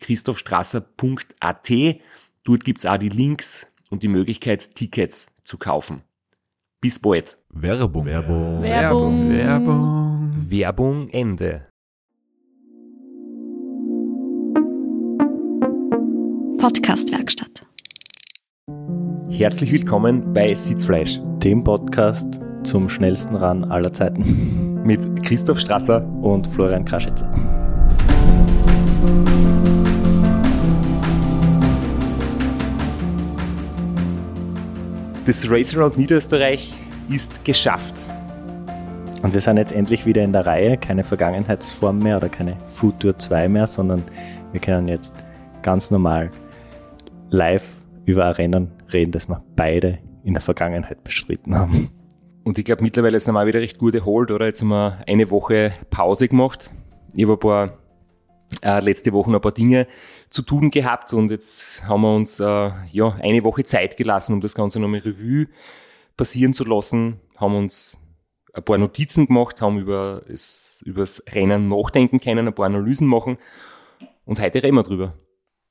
www.christophstrasser.at. Dort gibt's auch die Links und die Möglichkeit, Tickets zu kaufen. Bis bald. Werbung. Werbung. Werbung. Werbung. Werbung Ende. Podcastwerkstatt. Herzlich willkommen bei Sitzfleisch dem Podcast zum schnellsten Run aller Zeiten mit Christoph Strasser. und Florian Kraschitzer. Das Race Around Niederösterreich ist geschafft. Und wir sind jetzt endlich wieder in der Reihe, keine Vergangenheitsform mehr oder keine Futur 2 mehr, sondern wir können jetzt ganz normal live über ein Rennen reden, das wir beide in der Vergangenheit bestritten haben. Und ich glaube, mittlerweile sind wir auch wieder recht gut erholt, oder? Jetzt haben wir eine Woche Pause gemacht. Ich habe ein paar, äh, letzte Woche ein paar Dinge zu tun gehabt und jetzt haben wir uns äh, ja eine Woche Zeit gelassen, um das Ganze nochmal Revue passieren zu lassen, haben uns ein paar Notizen gemacht, haben über das, über das Rennen nachdenken können, ein paar Analysen machen und heute reden wir drüber.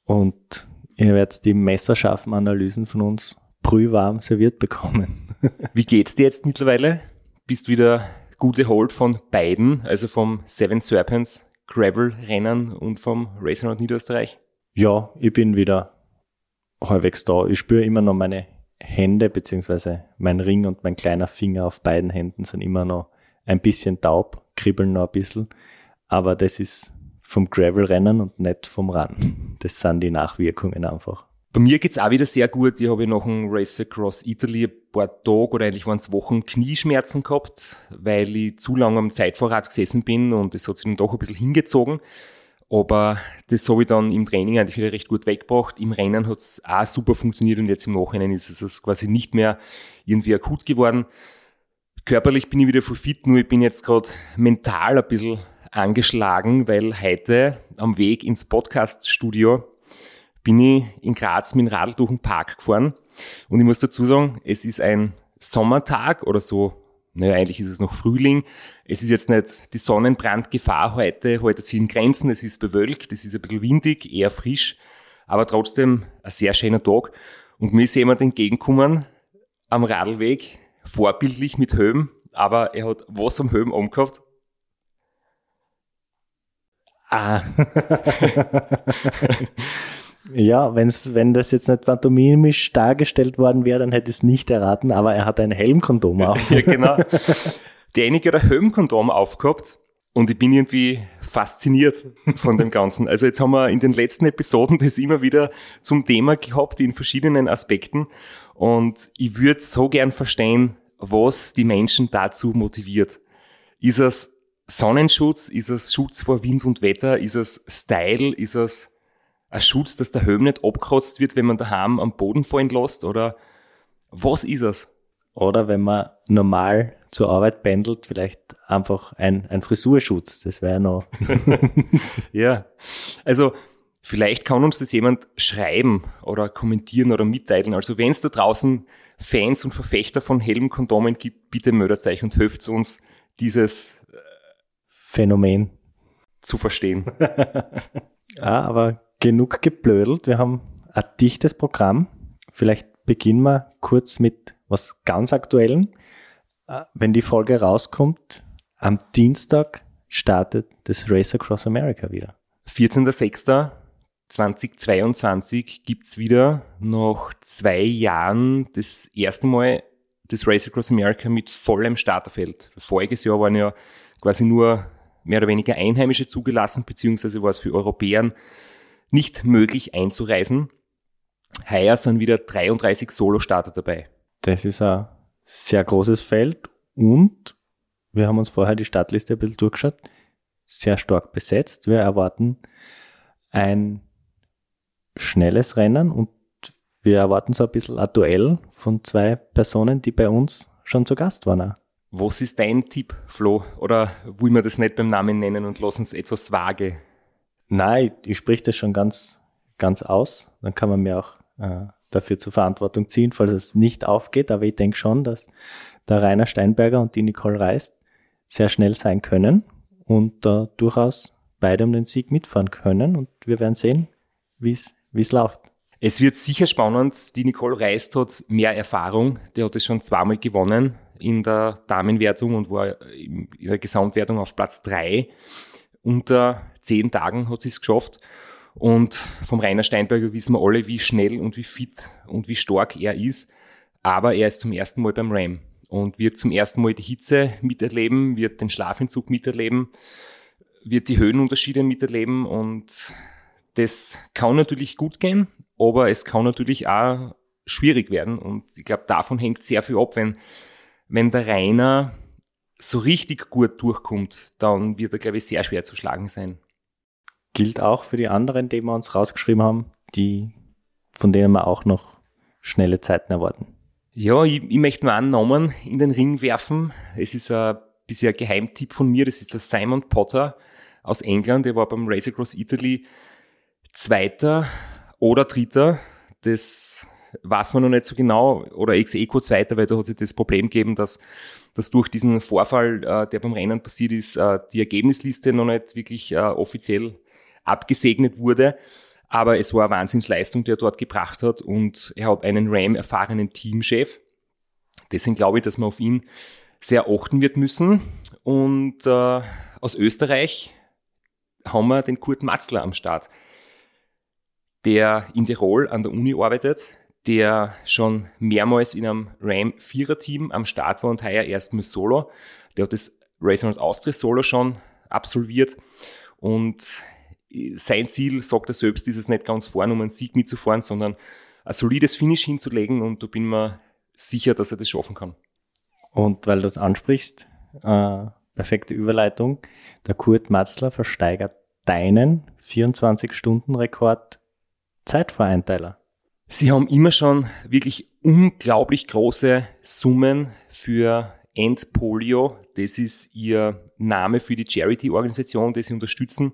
Und ihr werdet die messerscharfen Analysen von uns brühwarm serviert bekommen. Wie geht's dir jetzt mittlerweile? Bist wieder gut erholt von beiden, also vom Seven Serpents Gravel-Rennen und vom Race Around Niederösterreich? Ja, ich bin wieder halbwegs da. Ich spüre immer noch meine Hände, beziehungsweise mein Ring und mein kleiner Finger auf beiden Händen sind immer noch ein bisschen taub, kribbeln noch ein bisschen. Aber das ist vom Gravel-Rennen und nicht vom Run. Das sind die Nachwirkungen einfach. Bei mir geht's auch wieder sehr gut. Ich habe nach dem Race Across Italy ein paar Tage oder eigentlich waren es Wochen Knieschmerzen gehabt, weil ich zu lange am Zeitvorrat gesessen bin und das hat sich dann doch ein bisschen hingezogen. Aber das habe ich dann im Training eigentlich wieder recht gut weggebracht. Im Rennen hat's auch super funktioniert und jetzt im Nachhinein ist es quasi nicht mehr irgendwie akut geworden. Körperlich bin ich wieder voll fit, nur ich bin jetzt gerade mental ein bisschen angeschlagen, weil heute am Weg ins Podcast-Studio bin ich in Graz mit dem Radl durch den Park gefahren. Und ich muss dazu sagen, es ist ein Sommertag oder so, naja, eigentlich ist es noch Frühling. Es ist jetzt nicht die Sonnenbrandgefahr heute, heute sich in Grenzen, es ist bewölkt, es ist ein bisschen windig, eher frisch, aber trotzdem ein sehr schöner Tag. Und mir ist jemand entgegengekommen am Radlweg, vorbildlich mit Helm, aber er hat was am Helm angehabt. Ah. ja, wenn's, wenn das jetzt nicht pantomimisch dargestellt worden wäre, dann hätte ich es nicht erraten, aber er hat ein Helmkondom auf. ja, genau. Derjenige hat ein Helmkondom aufgehabt und ich bin irgendwie fasziniert von dem Ganzen. Also jetzt haben wir in den letzten Episoden das immer wieder zum Thema gehabt in verschiedenen Aspekten und ich würde so gern verstehen, was die Menschen dazu motiviert. Ist es Sonnenschutz? Ist es Schutz vor Wind und Wetter? Ist es Style? Ist es ein Schutz, dass der Helm nicht abkratzt wird, wenn man daheim am Boden fallen lässt? Oder was ist es? Oder wenn man normal zur Arbeit pendelt, vielleicht einfach ein, ein Frisurschutz. Das wäre noch. ja. Also, vielleicht kann uns das jemand schreiben oder kommentieren oder mitteilen. Also, wenn es da draußen Fans und Verfechter von Helmkondomen gibt, bitte euch und hilft uns, dieses Phänomen zu verstehen. ja, aber genug geblödelt. Wir haben ein dichtes Programm. Vielleicht beginnen wir kurz mit was ganz Aktuellem. Wenn die Folge rauskommt, am Dienstag startet das Race Across America wieder. 14.06. 2022 gibt's wieder nach zwei Jahren das erste Mal das Race Across America mit vollem Starterfeld. Voriges Jahr waren ja quasi nur mehr oder weniger Einheimische zugelassen, beziehungsweise war es für Europäern nicht möglich einzureisen. Heuer sind wieder 33 Solo-Starter dabei. Das ist ein sehr großes Feld und wir haben uns vorher die Startliste ein bisschen durchgeschaut. Sehr stark besetzt. Wir erwarten ein schnelles Rennen und wir erwarten so ein bisschen ein Duell von zwei Personen, die bei uns schon zu Gast waren. Was ist dein Tipp, Flo? Oder will man das nicht beim Namen nennen und lassen es etwas vage? Nein, ich, ich sprich das schon ganz, ganz aus. Dann kann man mir auch äh, dafür zur Verantwortung ziehen, falls es nicht aufgeht. Aber ich denke schon, dass der Rainer Steinberger und die Nicole Reist sehr schnell sein können und da äh, durchaus beide um den Sieg mitfahren können. Und wir werden sehen, wie es läuft. Es wird sicher spannend. Die Nicole Reist hat mehr Erfahrung. Der hat es schon zweimal gewonnen in der Damenwertung und war in der Gesamtwertung auf Platz drei. Unter zehn Tagen hat sie es geschafft. Und vom Rainer Steinberger wissen wir alle, wie schnell und wie fit und wie stark er ist. Aber er ist zum ersten Mal beim Ram und wird zum ersten Mal die Hitze miterleben, wird den Schlafentzug miterleben, wird die Höhenunterschiede miterleben und das kann natürlich gut gehen, aber es kann natürlich auch schwierig werden. Und ich glaube, davon hängt sehr viel ab. Wenn, wenn der Rainer so richtig gut durchkommt, dann wird er, glaube ich, sehr schwer zu schlagen sein. Gilt auch für die anderen, die wir uns rausgeschrieben haben, die, von denen wir auch noch schnelle Zeiten erwarten. Ja, ich, ich möchte nur einen Namen in den Ring werfen. Es ist ein bisher Geheimtipp von mir. Das ist der Simon Potter aus England. Der war beim Race Across Italy Zweiter oder Dritter, das weiß man noch nicht so genau, oder ex-eco Zweiter, weil da hat sich das Problem gegeben, dass, dass durch diesen Vorfall, äh, der beim Rennen passiert ist, äh, die Ergebnisliste noch nicht wirklich äh, offiziell abgesegnet wurde. Aber es war eine Wahnsinnsleistung, die er dort gebracht hat und er hat einen Ram-erfahrenen Teamchef. Deswegen glaube ich, dass man auf ihn sehr achten wird müssen. Und äh, aus Österreich haben wir den Kurt Matzler am Start der in Tirol an der Uni arbeitet, der schon mehrmals in einem Ram Vierer Team am Start war und heuer erstmals Solo. Der hat das Race Around Austria Solo schon absolviert und sein Ziel, sagt er selbst, ist es nicht ganz vorn, um einen Sieg mitzufahren, sondern ein solides Finish hinzulegen und da bin mir sicher, dass er das schaffen kann. Und weil du das ansprichst, äh, perfekte Überleitung, der Kurt Matzler versteigert deinen 24-Stunden-Rekord Zeitvereinteiler? Sie haben immer schon wirklich unglaublich große Summen für End Polio. Das ist ihr Name für die Charity-Organisation, die sie unterstützen.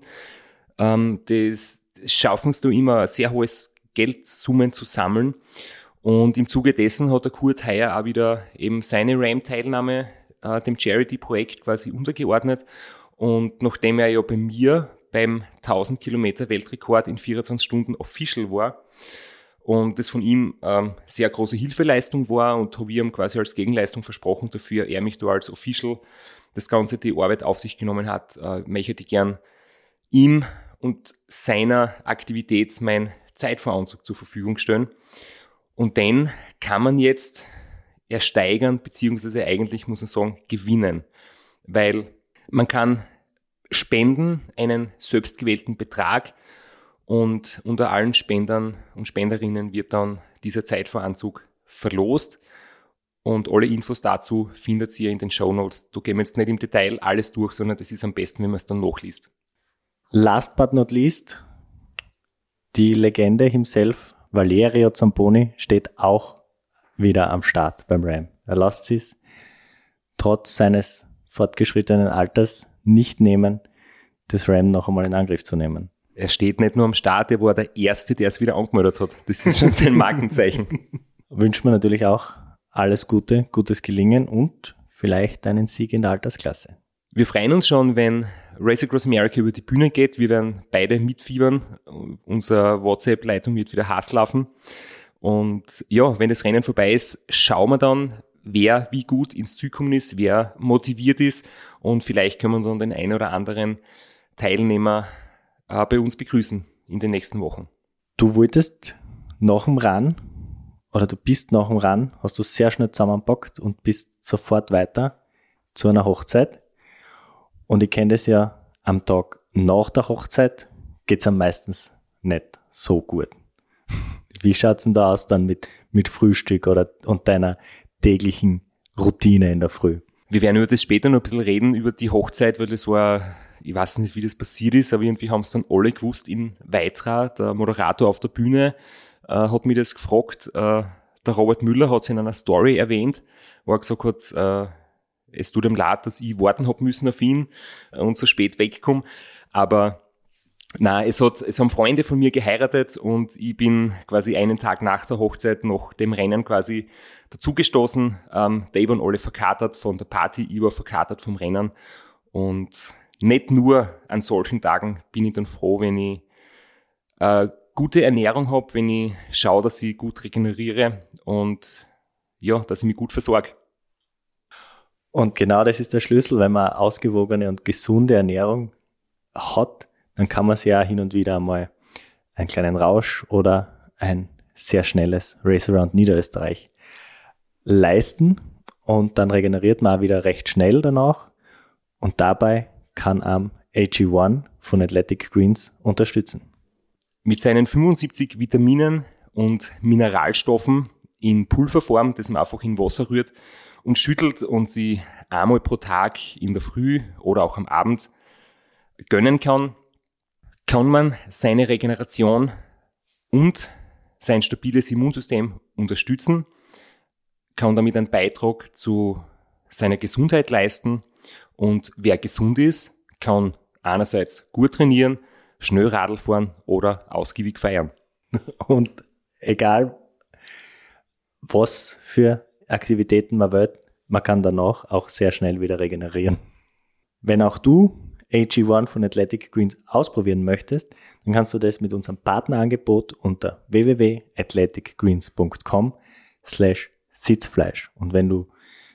Ähm, das schaffen sie immer sehr hohes Geldsummen zu sammeln. Und im Zuge dessen hat der Kurt Heyer auch wieder eben seine RAM-Teilnahme äh, dem Charity-Projekt quasi untergeordnet. Und nachdem er ja bei mir beim 1000 Kilometer Weltrekord in 24 Stunden official war und das von ihm ähm, sehr große Hilfeleistung war und habe ihm quasi als Gegenleistung versprochen dafür, er mich da als official das Ganze die Arbeit auf sich genommen hat, äh, möchte ich gern ihm und seiner Aktivität mein Zeitveranzug zur Verfügung stellen. Und den kann man jetzt ersteigern, beziehungsweise eigentlich muss man sagen, gewinnen. Weil man kann spenden einen selbstgewählten Betrag und unter allen Spendern und Spenderinnen wird dann dieser Zeitveranzug verlost. Und alle Infos dazu findet ihr in den Show Notes. Da gehen wir jetzt nicht im Detail alles durch, sondern das ist am besten, wenn man es dann nachliest. Last but not least, die Legende himself, Valerio Zamponi, steht auch wieder am Start beim Ram. Er lässt es trotz seines fortgeschrittenen Alters nicht nehmen, das Ram noch einmal in Angriff zu nehmen. Er steht nicht nur am Start, er war der Erste, der es wieder angemeldet hat. Das ist schon sein Markenzeichen. Wünscht man natürlich auch alles Gute, gutes Gelingen und vielleicht einen Sieg in der Altersklasse. Wir freuen uns schon, wenn Race Across America über die Bühne geht. Wir werden beide mitfiebern. Unsere WhatsApp-Leitung wird wieder Hass laufen. Und ja, wenn das Rennen vorbei ist, schauen wir dann, wer wie gut ins Ziel gekommen ist, wer motiviert ist und vielleicht können wir dann den einen oder anderen Teilnehmer äh, bei uns begrüßen in den nächsten Wochen. du wolltest nach dem Run oder du bist nach dem Run, hast du sehr schnell zusammenpackt und bist sofort weiter zu einer Hochzeit. Und ich kenne das ja am Tag nach der Hochzeit geht's am meistens nicht so gut. Wie schaut's denn da aus dann mit, mit Frühstück oder und deiner täglichen Routine in der Früh? Wir werden über das später noch ein bisschen reden, über die Hochzeit, weil das war, ich weiß nicht, wie das passiert ist, aber irgendwie haben es dann alle gewusst in Weitra, der Moderator auf der Bühne, äh, hat mich das gefragt, äh, der Robert Müller hat es in einer Story erwähnt, wo er gesagt hat, äh, es tut ihm leid, dass ich warten hab müssen auf ihn und so spät wegkomme, aber na, es hat, es haben Freunde von mir geheiratet und ich bin quasi einen Tag nach der Hochzeit noch dem Rennen quasi dazugestoßen. Ähm, Dave und alle verkatert von der Party, ich war verkatert vom Rennen. Und nicht nur an solchen Tagen bin ich dann froh, wenn ich äh, gute Ernährung habe, wenn ich schaue, dass ich gut regeneriere und ja, dass ich mich gut versorge. Und genau das ist der Schlüssel, wenn man ausgewogene und gesunde Ernährung hat, dann kann man sich ja hin und wieder einmal einen kleinen Rausch oder ein sehr schnelles Race Around Niederösterreich leisten und dann regeneriert man auch wieder recht schnell danach und dabei kann am AG1 von Athletic Greens unterstützen. Mit seinen 75 Vitaminen und Mineralstoffen in Pulverform, das man einfach in Wasser rührt und schüttelt und sie einmal pro Tag in der Früh oder auch am Abend gönnen kann, kann man seine Regeneration und sein stabiles Immunsystem unterstützen, kann damit einen Beitrag zu seiner Gesundheit leisten und wer gesund ist, kann einerseits gut trainieren, schnell Radl fahren oder ausgiebig feiern. Und egal, was für Aktivitäten man will, man kann danach auch sehr schnell wieder regenerieren. Wenn auch du AG1 von Athletic Greens ausprobieren möchtest, dann kannst du das mit unserem Partnerangebot unter www.athleticgreens.com slash Sitzfleisch. Und wenn du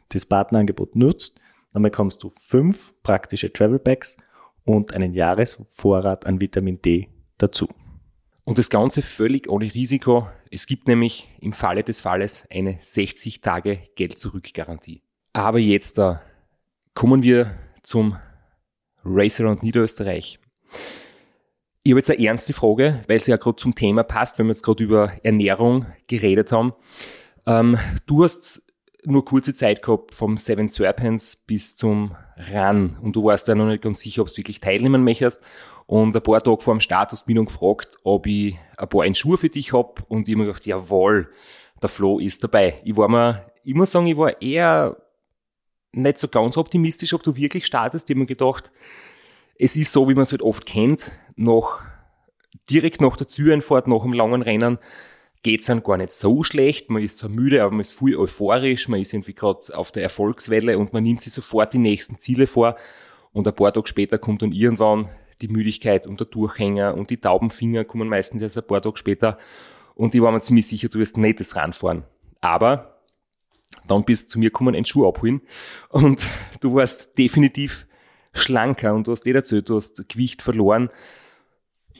das Partnerangebot nutzt, dann bekommst du fünf praktische Travel Packs und einen Jahresvorrat an Vitamin D dazu. Und das Ganze völlig ohne Risiko. Es gibt nämlich im Falle des Falles eine 60 Tage Geld-Zurück-Garantie. Aber jetzt äh, kommen wir zum Race Around Niederösterreich. Ich habe jetzt eine ernste Frage, weil es ja gerade zum Thema passt, wenn wir jetzt gerade über Ernährung geredet haben. Ähm, du hast nur kurze Zeit gehabt vom Seven Serpents bis zum Run und du warst ja noch nicht ganz sicher, ob du wirklich teilnehmen möchtest. Und ein paar Tage vor dem Start hast du mich dann gefragt, ob ich ein paar Einschuhe für dich hab und ich habe mir gedacht, jawohl, der Flo ist dabei. Ich war mir, ich muss sagen, ich war eher nicht so ganz optimistisch, ob du wirklich startest. Ich habe mir gedacht, es ist so, wie man es halt oft kennt, noch direkt nach der Züreinfahrt, nach einem langen Rennen, geht es dann gar nicht so schlecht. Man ist zwar müde, aber man ist viel euphorisch, man ist irgendwie gerade auf der Erfolgswelle und man nimmt sich sofort die nächsten Ziele vor. Und ein paar Tage später kommt dann irgendwann die Müdigkeit und der Durchhänger und die Taubenfinger kommen meistens erst ein paar Tage später. Und ich war mir ziemlich sicher, du wirst nicht das Radfahren. Aber dann bist du zu mir gekommen, einen Schuh abholen und du warst definitiv schlanker und du hast nicht erzählt, du hast Gewicht verloren.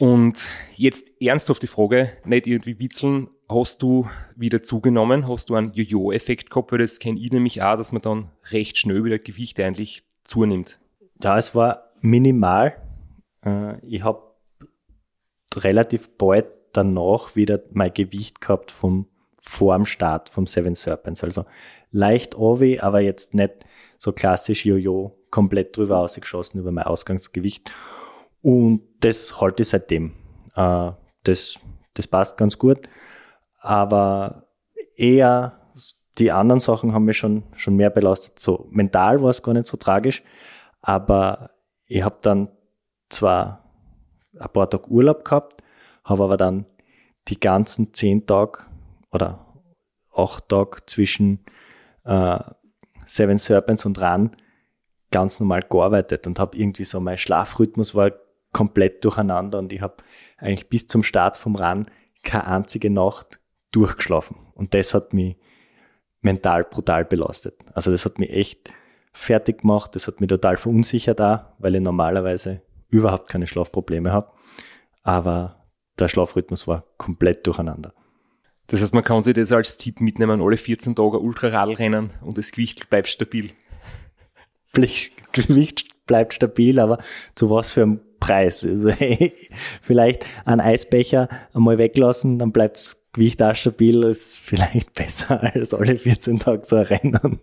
Und jetzt ernsthaft die Frage, nicht irgendwie witzeln, hast du wieder zugenommen? Hast du einen Jojo-Effekt gehabt? Weil das kenne ich nämlich auch, dass man dann recht schnell wieder Gewicht eigentlich zunimmt. Ja, es war minimal. Äh, ich habe relativ bald danach wieder mein Gewicht gehabt vom vorm Start vom Seven Serpents. Also leicht Ovi, aber jetzt nicht so klassisch Jojo, komplett drüber ausgeschossen über mein Ausgangsgewicht. Und das halte ich seitdem. Äh, das, das passt ganz gut. Aber eher die anderen Sachen haben mich schon, schon mehr belastet. So mental war es gar nicht so tragisch, aber ich habe dann zwar ein paar Tage Urlaub gehabt, habe aber dann die ganzen zehn Tage oder acht Tage zwischen äh, Seven Serpents und Run ganz normal gearbeitet und habe irgendwie so mein Schlafrhythmus war komplett durcheinander und ich habe eigentlich bis zum Start vom Run keine einzige Nacht durchgeschlafen und das hat mich mental brutal belastet. Also das hat mich echt fertig gemacht, das hat mich total verunsichert da, weil ich normalerweise überhaupt keine Schlafprobleme habe. Aber der Schlafrhythmus war komplett durcheinander. Das heißt, man kann sich das als Tipp mitnehmen, alle 14 Tage Ultraradl rennen und das Gewicht bleibt stabil. Gewicht bleibt stabil, aber zu was für einem Preis? Also, hey, vielleicht einen Eisbecher einmal weglassen, dann bleibt das Gewicht auch stabil, ist vielleicht besser als alle 14 Tage zu rennen.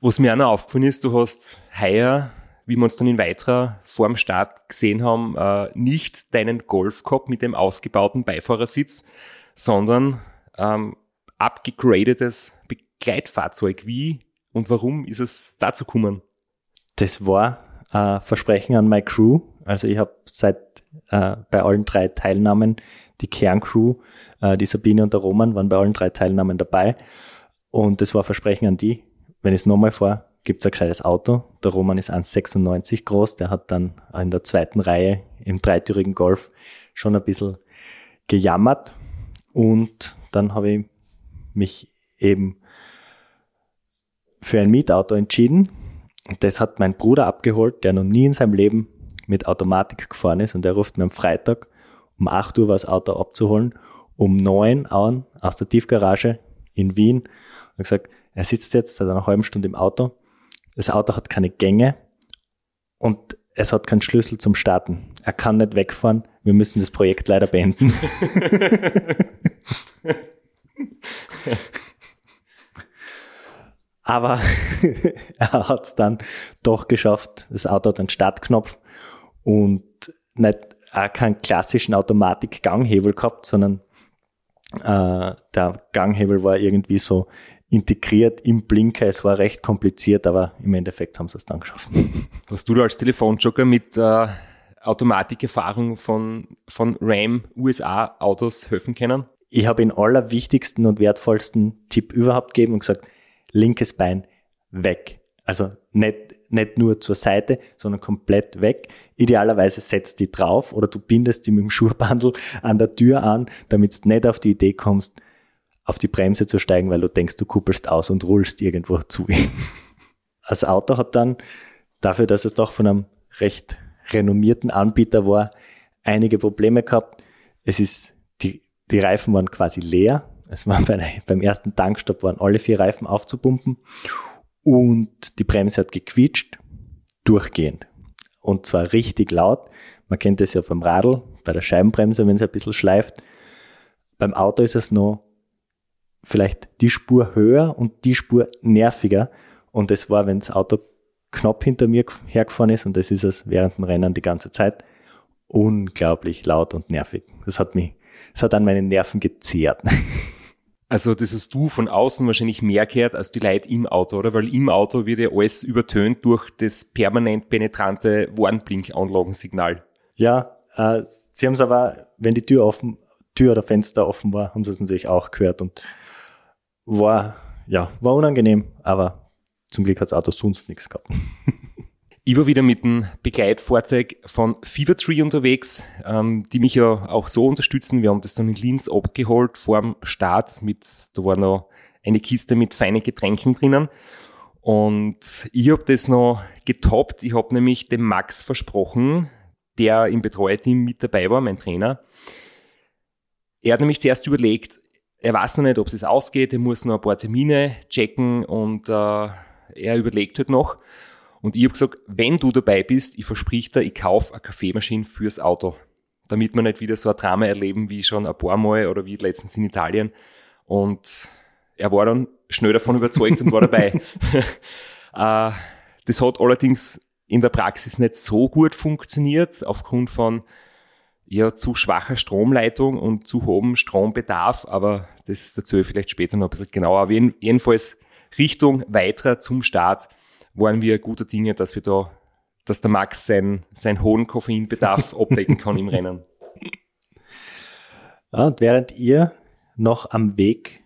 Was mir auch noch aufgefallen ist, du hast heuer, wie wir uns dann in weiterer vorm Start gesehen haben, äh, nicht deinen Golf gehabt mit dem ausgebauten Beifahrersitz, sondern ähm, abgegradetes Begleitfahrzeug. Wie und warum ist es dazu gekommen? Das war äh, Versprechen an meine Crew. Also ich habe seit äh, bei allen drei Teilnahmen die Kerncrew, äh, die Sabine und der Roman waren bei allen drei Teilnahmen dabei. Und das war Versprechen an die. Wenn ich es nochmal fahre, gibt es ein gescheites Auto. Der Roman ist 1,96 groß. Der hat dann in der zweiten Reihe im dreitürigen Golf schon ein bisschen gejammert. Und dann habe ich mich eben für ein Mietauto entschieden. Das hat mein Bruder abgeholt, der noch nie in seinem Leben mit Automatik gefahren ist. Und der ruft mir am Freitag um 8 Uhr war das Auto abzuholen, um 9 Uhr aus der Tiefgarage in Wien. Und gesagt, er sitzt jetzt seit einer halben Stunde im Auto, das Auto hat keine Gänge. Und es hat keinen Schlüssel zum Starten. Er kann nicht wegfahren, wir müssen das Projekt leider beenden. Aber er hat es dann doch geschafft. Das Auto hat einen Startknopf und nicht auch keinen klassischen Automatik-Ganghebel gehabt, sondern äh, der Ganghebel war irgendwie so integriert im Blinker. Es war recht kompliziert, aber im Endeffekt haben sie es dann geschafft. Hast du da als Telefonjoker mit äh, Automatikerfahrung von, von Ram USA Autos helfen können? Ich habe den allerwichtigsten und wertvollsten Tipp überhaupt gegeben und gesagt, linkes Bein weg. Also nicht, nicht nur zur Seite, sondern komplett weg. Idealerweise setzt die drauf oder du bindest die mit dem Schuhbandel an der Tür an, damit du nicht auf die Idee kommst, auf die Bremse zu steigen, weil du denkst, du kuppelst aus und rullst irgendwo zu. Das Auto hat dann, dafür, dass es doch von einem recht renommierten Anbieter war, einige Probleme gehabt. Es ist, die, die Reifen waren quasi leer. Es war bei, beim ersten Tankstopp waren alle vier Reifen aufzupumpen und die Bremse hat gequietscht, durchgehend. Und zwar richtig laut. Man kennt das ja beim Radl, bei der Scheibenbremse, wenn es ein bisschen schleift. Beim Auto ist es noch vielleicht die Spur höher und die Spur nerviger. Und das war, wenn das Auto knapp hinter mir hergefahren ist, und das ist es während dem Rennen die ganze Zeit, unglaublich laut und nervig. Das hat mich, das hat an meinen Nerven gezehrt. Also das hast du von außen wahrscheinlich mehr gehört als die Leute im Auto, oder? Weil im Auto wird ja alles übertönt durch das permanent penetrante Warnblink-Anlagensignal. Ja, äh, sie haben es aber, wenn die Tür offen, Tür oder Fenster offen war, haben sie es natürlich auch gehört und war, ja, war unangenehm, aber zum Glück hat das Auto sonst nichts gehabt. Ich war wieder mit einem Begleitfahrzeug von Fevertree unterwegs, ähm, die mich ja auch so unterstützen. Wir haben das dann in Linz abgeholt vor dem Start mit, da war noch eine Kiste mit feinen Getränken drinnen. Und ich habe das noch getoppt. Ich habe nämlich dem Max versprochen, der im Betreuerteam mit dabei war, mein Trainer. Er hat nämlich zuerst überlegt, er weiß noch nicht, ob es ausgeht, er muss noch ein paar Termine checken und äh, er überlegt halt noch. Und ich habe gesagt, wenn du dabei bist, ich versprich dir, ich kaufe eine Kaffeemaschine fürs Auto. Damit wir nicht wieder so ein Drama erleben wie schon ein paar Mal oder wie letztens in Italien. Und er war dann schnell davon überzeugt und war dabei. äh, das hat allerdings in der Praxis nicht so gut funktioniert, aufgrund von ja, zu schwacher Stromleitung und zu hohem Strombedarf, aber das dazu vielleicht später noch ein bisschen genauer. Aber jedenfalls Richtung weiter zum Start waren wir guter Dinge, dass wir da, dass der Max sein, seinen hohen Koffeinbedarf abdecken kann im Rennen. Ja, und während ihr noch am Weg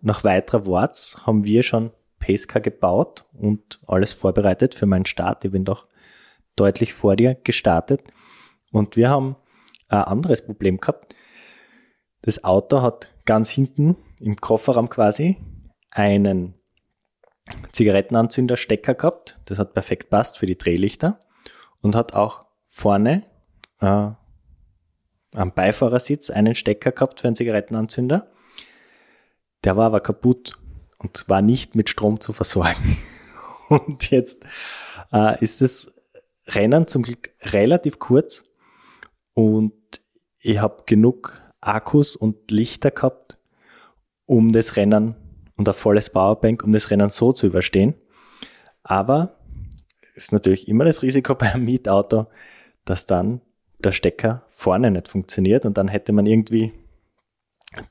nach weiterer Warts, haben wir schon Pacecar gebaut und alles vorbereitet für meinen Start. Ich bin doch deutlich vor dir gestartet. Und wir haben ein anderes Problem gehabt. Das Auto hat ganz hinten im Kofferraum quasi einen Zigarettenanzünderstecker gehabt. Das hat perfekt passt für die Drehlichter und hat auch vorne äh, am Beifahrersitz einen Stecker gehabt für einen Zigarettenanzünder. Der war aber kaputt und war nicht mit Strom zu versorgen. Und jetzt äh, ist das Rennen zum Glück relativ kurz und ich habe genug Akkus und Lichter gehabt, um das Rennen und ein volles Powerbank, um das Rennen so zu überstehen. Aber ist natürlich immer das Risiko beim Mietauto, dass dann der Stecker vorne nicht funktioniert und dann hätte man irgendwie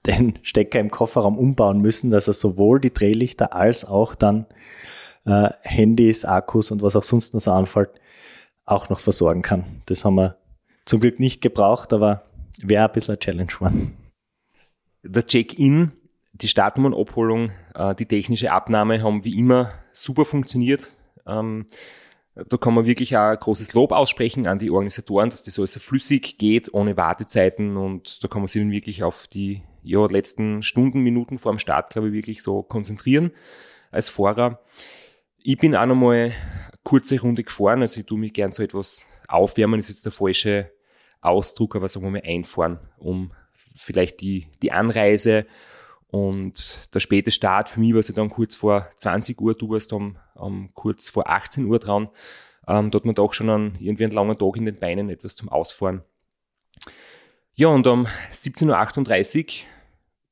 den Stecker im Kofferraum umbauen müssen, dass er sowohl die Drehlichter als auch dann äh, Handys, Akkus und was auch sonst noch so anfällt, auch noch versorgen kann. Das haben wir zum Glück nicht gebraucht, aber wäre ein bisschen eine Challenge geworden. Der Check-in, die Startnummernabholung, äh, die technische Abnahme haben wie immer super funktioniert. Ähm, da kann man wirklich auch großes Lob aussprechen an die Organisatoren, dass das alles so flüssig geht, ohne Wartezeiten und da kann man sich dann wirklich auf die ja, letzten Stunden, Minuten vor dem Start, glaube ich, wirklich so konzentrieren als Fahrer. Ich bin auch nochmal eine kurze Runde gefahren, also ich tue mich gern so etwas aufwärmen, ist jetzt der falsche Ausdruck, aber sagen wir mal einfahren, um vielleicht die, die Anreise und der späte Start, für mich war es dann kurz vor 20 Uhr, du warst um, um kurz vor 18 Uhr dran. Ähm, da hat man doch schon einen, irgendwie einen langen Tag in den Beinen, etwas zum Ausfahren. Ja, und um 17.38 Uhr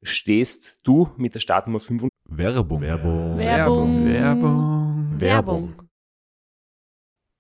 stehst du mit der Startnummer 5 Werbung. Werbung. Werbung. Werbung. Werbung.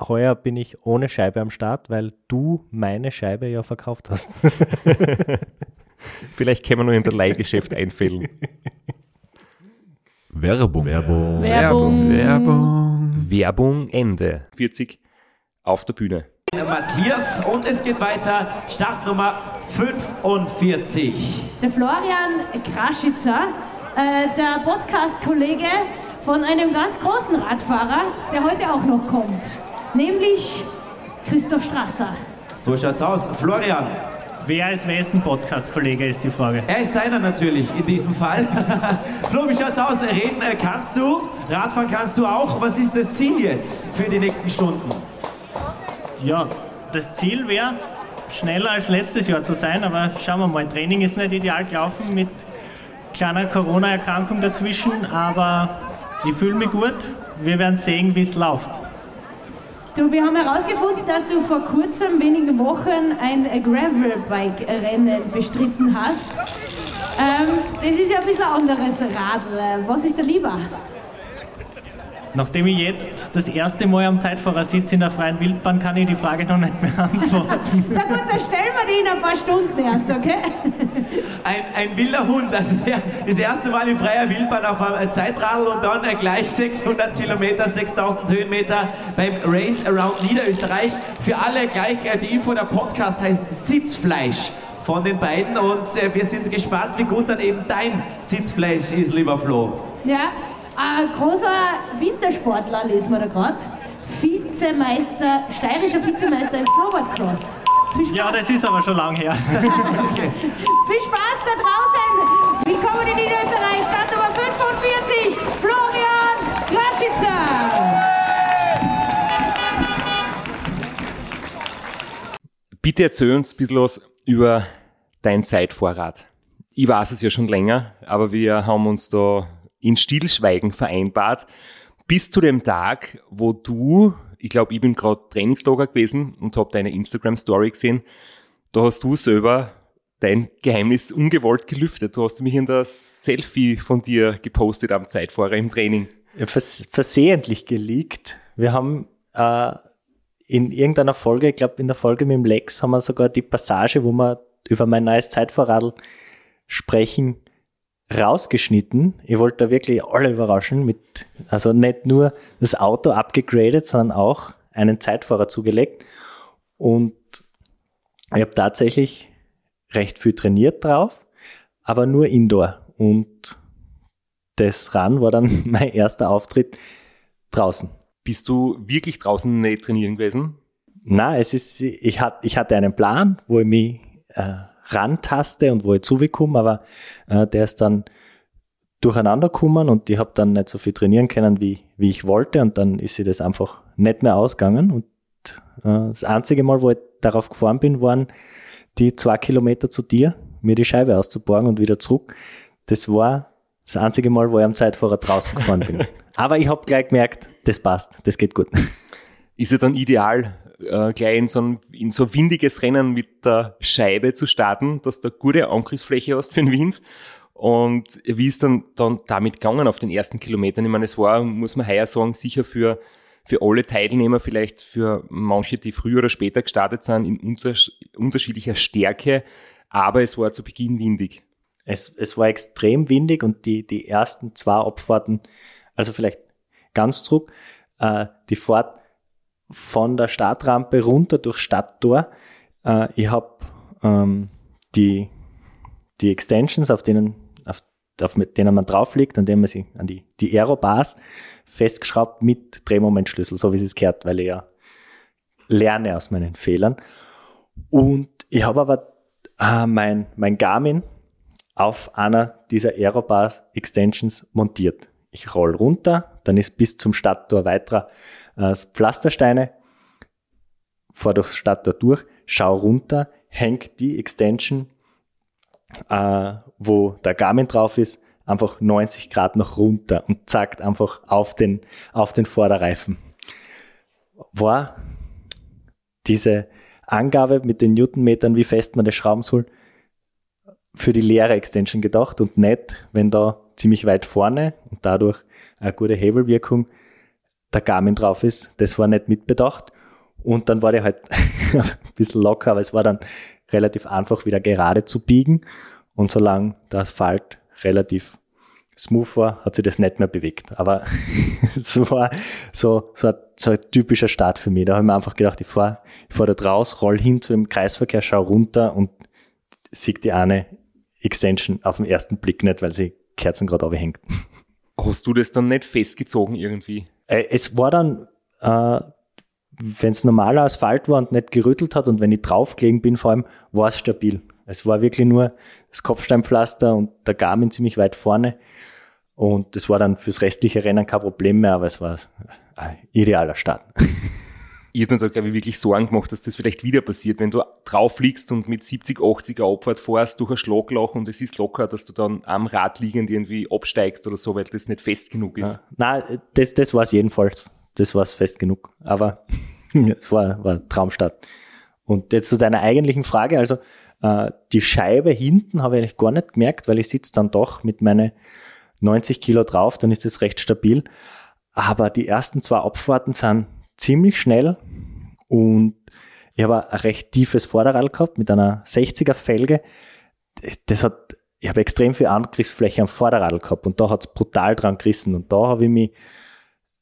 Heuer bin ich ohne Scheibe am Start, weil du meine Scheibe ja verkauft hast. Vielleicht können wir nur in der Leihgeschäft einfällen. Werbung. Werbung. Werbung. Werbung. Werbung Ende. 40 auf der Bühne. Matthias und es geht weiter. Startnummer 45. Der Florian Kraschitzer, äh, der Podcast-Kollege von einem ganz großen Radfahrer, der heute auch noch kommt. Nämlich Christoph Strasser. So schaut's aus. Florian, Wer ist wessen Podcast-Kollege, ist die Frage. er ist deiner natürlich in diesem Fall. Flo, wie schaut's aus? Reden äh, kannst du, Radfahren kannst du auch. Was ist das Ziel jetzt für die nächsten Stunden? Ja, das Ziel wäre, schneller als letztes Jahr zu sein, aber schauen wir mal. Training ist nicht ideal gelaufen mit kleiner Corona-Erkrankung dazwischen, aber ich fühle mich gut. Wir werden sehen, wie es läuft. Du, wir haben herausgefunden, dass du vor kurzem, wenigen Wochen, ein Gravelbike-Rennen bestritten hast. Ähm, das ist ja ein bisschen anderes Radl. Was ist dir lieber? Nachdem ich jetzt das erste Mal am Zeitfahrersitz in der freien Wildbahn, kann ich die Frage noch nicht beantworten. Na gut, dann stellen wir die in ein paar Stunden erst, okay? Ein, ein wilder Hund, also der das erste Mal in freier Wildbahn auf einem Zeitradl und dann gleich 600 Kilometer, 6000 Höhenmeter beim Race Around Niederösterreich. Für alle gleich äh, die Info, der Podcast heißt Sitzfleisch von den beiden und äh, wir sind gespannt, wie gut dann eben dein Sitzfleisch ist, lieber Flo. Ja, ein großer Wintersportler, lesen wir da gerade. Vizemeister, steirischer Vizemeister im Snowboardcross. Viel Spaß, Ja, das ist aber schon lang her. viel Spaß da draußen! Willkommen in Niederösterreich, Startnummer 45, Florian Kraschitzer! Bitte erzähl uns ein bisschen was über dein Zeitvorrat. Ich weiß es ja schon länger, aber wir haben uns da in Stillschweigen vereinbart, bis zu dem Tag, wo du, ich glaube, ich bin gerade Trainingslager gewesen und habe deine Instagram-Story gesehen, da hast du selber dein Geheimnis ungewollt gelüftet. Du hast mich in das Selfie von dir gepostet am Zeitfahrer im Training. Ja, vers versehentlich geleakt. Wir haben äh, in irgendeiner Folge, ich glaube in der Folge mit dem Lex, haben wir sogar die Passage, wo wir über mein neues Zeitvorradl sprechen, rausgeschnitten. Ich wollte da wirklich alle überraschen mit, also nicht nur das Auto abgegradet, sondern auch einen Zeitfahrer zugelegt. Und ich habe tatsächlich recht viel trainiert drauf, aber nur Indoor. Und das Run war dann mein erster Auftritt draußen. Bist du wirklich draußen nicht trainieren gewesen? Na, es ist, ich, hat, ich hatte einen Plan, wo ich mich äh, rantaste und wo ich zugekommen, aber äh, der ist dann durcheinander gekommen und ich habe dann nicht so viel trainieren können, wie, wie ich wollte und dann ist sie das einfach nicht mehr ausgegangen und äh, das einzige Mal, wo ich darauf gefahren bin, waren die zwei Kilometer zu dir, mir die Scheibe auszuborgen und wieder zurück. Das war das einzige Mal, wo ich am Zeitfahrer draußen gefahren bin. Aber ich habe gleich gemerkt, das passt, das geht gut. Ist ja dann ideal, äh, gleich in so, ein, in so windiges Rennen mit der Scheibe zu starten, dass du gute Angriffsfläche hast für den Wind. Und wie ist dann, dann damit gegangen auf den ersten Kilometern? Ich meine, es war, muss man heuer sagen, sicher für, für alle Teilnehmer, vielleicht für manche, die früher oder später gestartet sind, in unters unterschiedlicher Stärke, aber es war zu Beginn windig. Es, es war extrem windig und die, die ersten zwei Abfahrten, also vielleicht ganz zurück, äh, die Fahrt von der Startrampe runter durch Stadttor. Äh, ich habe ähm, die, die Extensions, auf denen, auf, auf mit denen man drauf liegt, an denen man sie, an die, die Aerobars festgeschraubt mit Drehmomentschlüssel, so wie es gehört, weil ich ja lerne aus meinen Fehlern. Und ich habe aber äh, mein, mein Garmin auf einer dieser Aerobars Extensions montiert. Ich roll runter, dann ist bis zum Stadttor weiterer äh, Pflastersteine, fahr durchs Stadttor durch, schau runter, hängt die Extension, äh, wo der Garmin drauf ist, einfach 90 Grad noch runter und zackt einfach auf den, auf den Vorderreifen. War diese Angabe mit den Newtonmetern, wie fest man das schrauben soll, für die leere Extension gedacht und nicht, wenn da ziemlich weit vorne und dadurch eine gute Hebelwirkung der Garmin drauf ist. Das war nicht mitbedacht. Und dann war der halt ein bisschen locker, aber es war dann relativ einfach wieder gerade zu biegen. Und solange der Asphalt relativ smooth war, hat sich das nicht mehr bewegt. Aber es war so, so, ein, so ein typischer Start für mich. Da habe ich mir einfach gedacht, ich fahre ich fahr da raus, roll hin zu dem Kreisverkehr, schau runter und sieg die eine Extension auf den ersten Blick nicht, weil sie Kerzen gerade hängt. Hast du das dann nicht festgezogen irgendwie? Äh, Es war dann, äh, wenn es normaler Asphalt war und nicht gerüttelt hat und wenn ich draufgelegen bin, vor allem, war es stabil. Es war wirklich nur das Kopfsteinpflaster und der Garmin ziemlich weit vorne. Und das war dann fürs restliche Rennen kein Problem mehr, aber es war ein idealer Start. Ich habe mir da, glaube ich, wirklich Sorgen gemacht, dass das vielleicht wieder passiert, wenn du drauf fliegst und mit 70, 80er Abfahrt fährst durch ein Schlagloch und es ist locker, dass du dann am Rad liegend irgendwie absteigst oder so, weil das nicht fest genug ist. Ja. Nein, das, das war es jedenfalls. Das war es fest genug. Aber es war, war Traumstart. Und jetzt zu deiner eigentlichen Frage, also äh, die Scheibe hinten habe ich eigentlich gar nicht gemerkt, weil ich sitze dann doch mit meinen 90 Kilo drauf, dann ist das recht stabil. Aber die ersten zwei Abfahrten sind ziemlich schnell und ich habe ein recht tiefes Vorderrad gehabt mit einer 60er Felge. Das hat, ich habe extrem viel Angriffsfläche am Vorderrad gehabt und da hat es brutal dran gerissen und da habe ich mich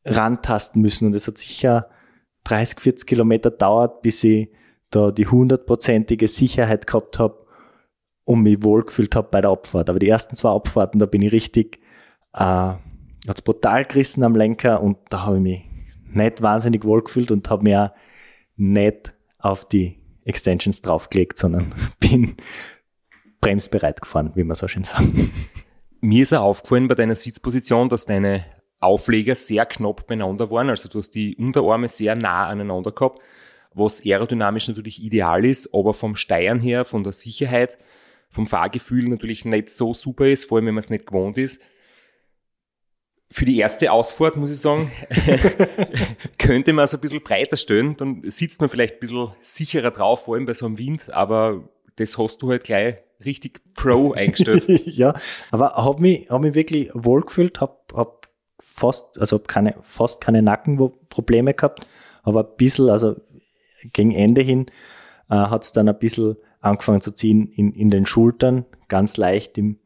rantasten müssen und es hat sicher 30, 40 Kilometer dauert, bis ich da die hundertprozentige Sicherheit gehabt habe und mich wohlgefühlt habe bei der Abfahrt. Aber die ersten zwei Abfahrten, da bin ich richtig, äh, hat's brutal gerissen am Lenker und da habe ich mich nicht wahnsinnig wohlgefühlt und habe mir nicht auf die Extensions draufgelegt, sondern bin bremsbereit gefahren, wie man so schön sagt. Mir ist auch aufgefallen bei deiner Sitzposition, dass deine Aufleger sehr knapp beieinander waren. Also du hast die Unterarme sehr nah aneinander gehabt, was aerodynamisch natürlich ideal ist, aber vom Steuern her, von der Sicherheit, vom Fahrgefühl natürlich nicht so super ist, vor allem wenn man es nicht gewohnt ist. Für die erste Ausfahrt, muss ich sagen, könnte man es ein bisschen breiter stellen, dann sitzt man vielleicht ein bisschen sicherer drauf, vor allem bei so einem Wind, aber das hast du halt gleich richtig pro eingestellt. ja, aber habe mich, hab mich wirklich wohlgefühlt, habe hab fast, also hab keine, fast keine Nackenprobleme gehabt, aber ein bisschen, also gegen Ende hin äh, hat es dann ein bisschen angefangen zu ziehen in, in den Schultern, ganz leicht im,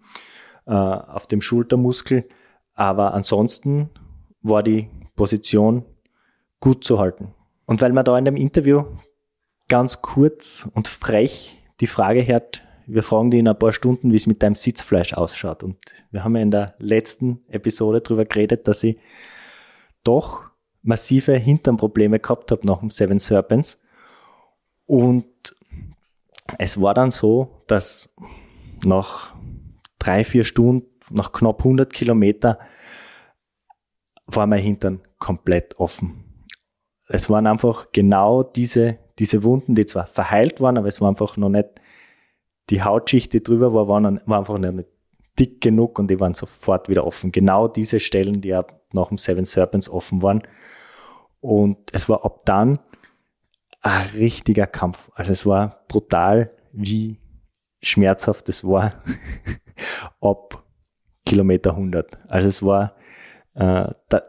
äh, auf dem Schultermuskel. Aber ansonsten war die Position gut zu halten. Und weil man da in dem Interview ganz kurz und frech die Frage hört, wir fragen die in ein paar Stunden, wie es mit deinem Sitzfleisch ausschaut. Und wir haben ja in der letzten Episode darüber geredet, dass ich doch massive Hinternprobleme gehabt habe nach dem Seven Serpents. Und es war dann so, dass nach drei, vier Stunden, nach knapp 100 Kilometer, war mein Hintern komplett offen. Es waren einfach genau diese, diese Wunden, die zwar verheilt waren, aber es war einfach noch nicht, die Hautschicht, die drüber war, war, war einfach noch nicht dick genug und die waren sofort wieder offen. Genau diese Stellen, die ja nach dem Seven Serpents offen waren. Und es war ab dann ein richtiger Kampf. Also es war brutal, wie schmerzhaft es war ab Kilometer 100. Also es war, äh, da,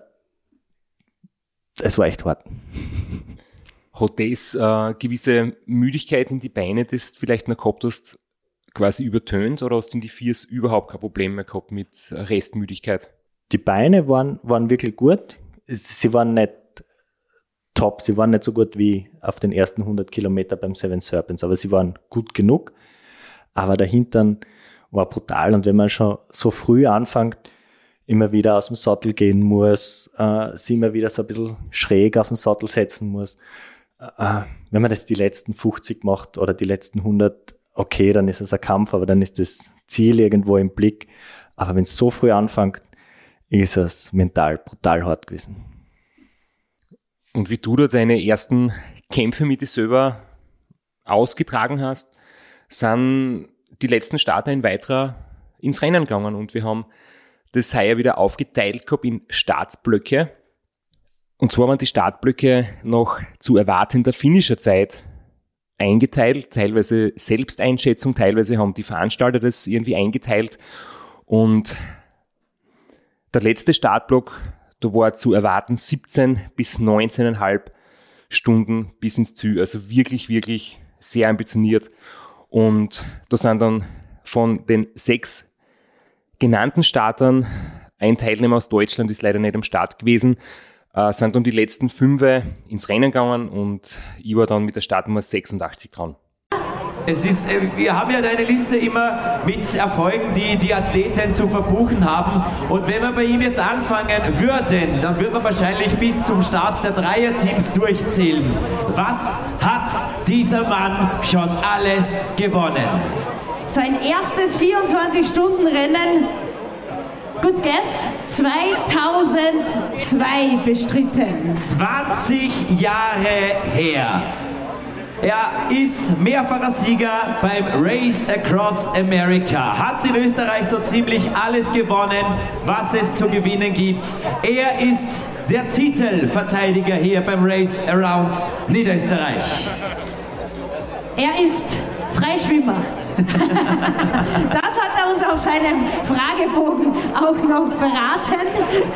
es war echt hart. Hat das äh, gewisse Müdigkeit in die Beine, das du vielleicht noch gehabt hast, quasi übertönt oder hast du in die Viers überhaupt kein Problem mehr gehabt mit Restmüdigkeit? Die Beine waren, waren wirklich gut. Sie waren nicht top. Sie waren nicht so gut wie auf den ersten 100 Kilometer beim Seven Serpents, aber sie waren gut genug. Aber der Hintern war brutal. Und wenn man schon so früh anfängt, immer wieder aus dem Sattel gehen muss, äh, sie immer wieder so ein bisschen schräg auf den Sattel setzen muss, äh, wenn man das die letzten 50 macht oder die letzten 100, okay, dann ist es ein Kampf, aber dann ist das Ziel irgendwo im Blick. Aber wenn es so früh anfängt, ist es mental brutal hart gewesen. Und wie du da deine ersten Kämpfe mit dir selber ausgetragen hast, sind die letzten Starter in weiterer ins Rennen gegangen und wir haben das heuer wieder aufgeteilt gehabt in Startblöcke. Und zwar waren die Startblöcke noch zu erwartender finnischer Zeit eingeteilt, teilweise Selbsteinschätzung, teilweise haben die Veranstalter das irgendwie eingeteilt. Und der letzte Startblock da war zu erwarten 17 bis 19,5 Stunden bis ins Ziel. Also wirklich, wirklich sehr ambitioniert. Und da sind dann von den sechs genannten Startern, ein Teilnehmer aus Deutschland ist leider nicht am Start gewesen, äh, sind dann die letzten fünf ins Rennen gegangen und ich war dann mit der Startnummer 86 dran. Es ist, äh, wir haben ja deine Liste immer mit Erfolgen, die die Athleten zu verbuchen haben. Und wenn wir bei ihm jetzt anfangen würden, dann würde man wahrscheinlich bis zum Start der Dreierteams durchzählen. Was hat dieser Mann schon alles gewonnen? Sein erstes 24-Stunden-Rennen, good guess, 2002 bestritten. 20 Jahre her. Er ist mehrfacher Sieger beim Race Across America. Hat in Österreich so ziemlich alles gewonnen, was es zu gewinnen gibt. Er ist der Titelverteidiger hier beim Race Around Niederösterreich. Er ist Freischwimmer. Das hat er uns auf seinem Fragebogen auch noch verraten.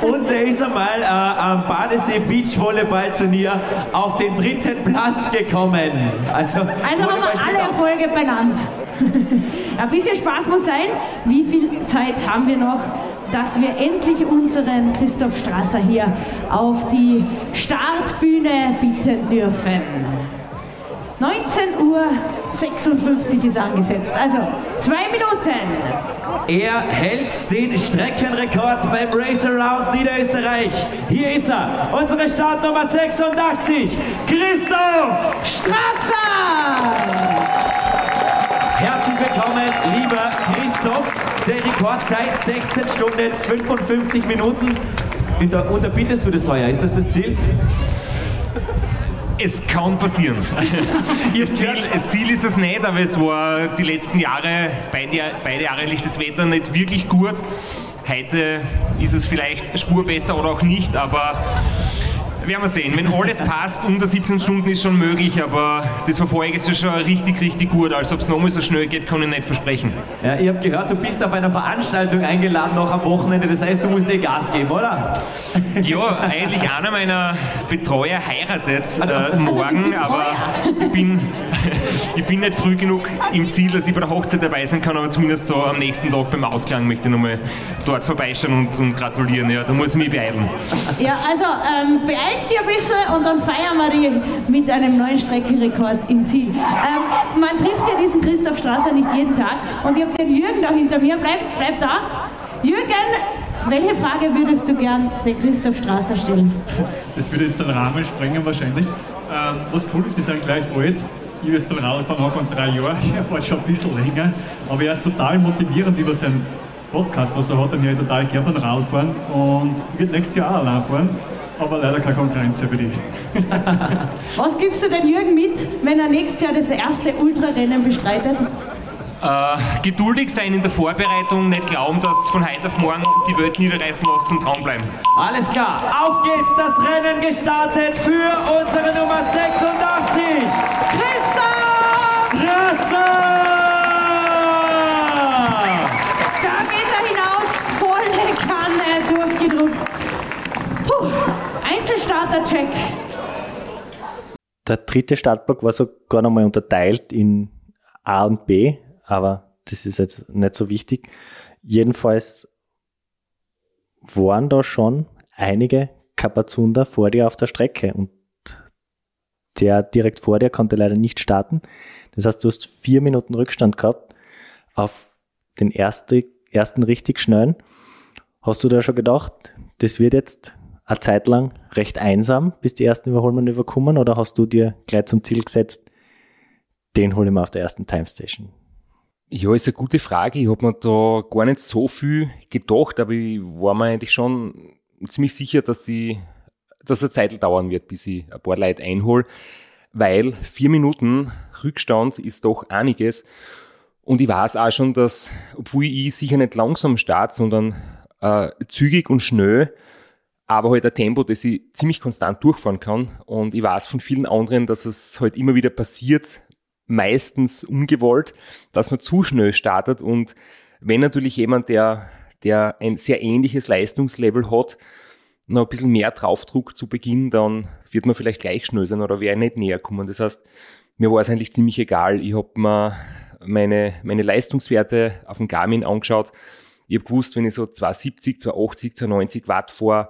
Und er ist einmal äh, am Badesee Beachvolleyball-Turnier auf den dritten Platz gekommen. Also, Also haben wir alle Erfolge benannt. Ein bisschen Spaß muss sein. Wie viel Zeit haben wir noch, dass wir endlich unseren Christoph Strasser hier auf die Startbühne bitten dürfen? 19.56 Uhr ist angesetzt, also zwei Minuten. Er hält den Streckenrekord beim Race Around Niederösterreich. Hier ist er, unsere Startnummer 86, Christoph! Strasser! Herzlich willkommen, lieber Christoph. Der Rekordzeit 16 Stunden 55 Minuten. Unter, unterbietest du das heuer? Ist das das Ziel? Es kann passieren. das, Ziel, das Ziel ist es nicht, aber es war die letzten Jahre, beide, beide Jahre eigentlich das Wetter nicht wirklich gut. Heute ist es vielleicht Spur besser oder auch nicht, aber werden wir sehen. Wenn alles passt, unter 17 Stunden ist schon möglich, aber das Verfolge ist ja schon richtig, richtig gut. Also ob es nochmal so schnell geht, kann ich nicht versprechen. Ja, ich habe gehört, du bist auf einer Veranstaltung eingeladen noch am Wochenende. Das heißt, du musst dir Gas geben, oder? Ja, eigentlich einer meiner Betreuer heiratet äh, Also morgen, Betreuer. aber ich bin, ich bin nicht früh genug im Ziel, dass ich bei der Hochzeit dabei sein kann, aber zumindest so am nächsten Tag beim Ausklang möchte ich nochmal dort vorbeischauen und, und gratulieren. Ja, da muss ich mich beeilen. Ja, also ähm, beeilst dich ein bisschen und dann feiern wir die mit einem neuen Streckenrekord im Ziel. Ähm, man trifft ja diesen Christoph Strasser nicht jeden Tag und ich habe den Jürgen da hinter mir. Bleib, bleib da. Jürgen, welche Frage würdest du gern den Christoph Strasser stellen? Das würde jetzt den Rahmen sprengen wahrscheinlich. Ähm, was cool ist, wir sind gleich alt. Ich ist den Radl von Anfang drei Jahre, er fährt schon ein bisschen länger. Aber er ist total motivierend über seinen Podcast, was er hat. Und ich total gern den Radl fahren und wird nächstes Jahr auch allein fahren. Aber leider keine Konkurrenz für dich. Was gibst du den Jürgen mit, wenn er nächstes Jahr das erste Ultrarennen bestreitet? Äh, geduldig sein in der Vorbereitung, nicht glauben, dass von heute auf morgen die Welt niederreißen lässt und dranbleiben. Alles klar, auf geht's, das Rennen gestartet für unsere Nummer 86, Christoph! Strasser! Da geht er hinaus, volle Kanne durchgedruckt. Puh, Einzelstarter-Check. Der dritte Startblock war sogar nochmal unterteilt in A und B, aber das ist jetzt nicht so wichtig. Jedenfalls waren da schon einige Kapazunder vor dir auf der Strecke und der direkt vor dir konnte leider nicht starten. Das heißt, du hast vier Minuten Rückstand gehabt auf den erste, ersten richtig schnellen. Hast du da schon gedacht, das wird jetzt eine Zeit lang recht einsam, bis die ersten Überholmanöver kommen, oder hast du dir gleich zum Ziel gesetzt, den hole ich mir auf der ersten Time Station? Ja, ist eine gute Frage. Ich habe mir da gar nicht so viel gedacht, aber ich war mir eigentlich schon ziemlich sicher, dass ich, dass eine Zeit dauern wird, bis ich ein paar Leute einhole, weil vier Minuten Rückstand ist doch einiges. Und ich weiß auch schon, dass, obwohl ich sicher nicht langsam starte, sondern äh, zügig und schnell, aber halt ein Tempo, das ich ziemlich konstant durchfahren kann. Und ich weiß von vielen anderen, dass es halt immer wieder passiert, meistens ungewollt, dass man zu schnell startet. Und wenn natürlich jemand, der, der ein sehr ähnliches Leistungslevel hat, noch ein bisschen mehr draufdruckt zu Beginn, dann wird man vielleicht gleich schnell sein oder wäre nicht näher kommen. Das heißt, mir war es eigentlich ziemlich egal. Ich habe mir meine, meine Leistungswerte auf dem Garmin angeschaut. Ich habe gewusst, wenn ich so 270, 280, 290 Watt fahre,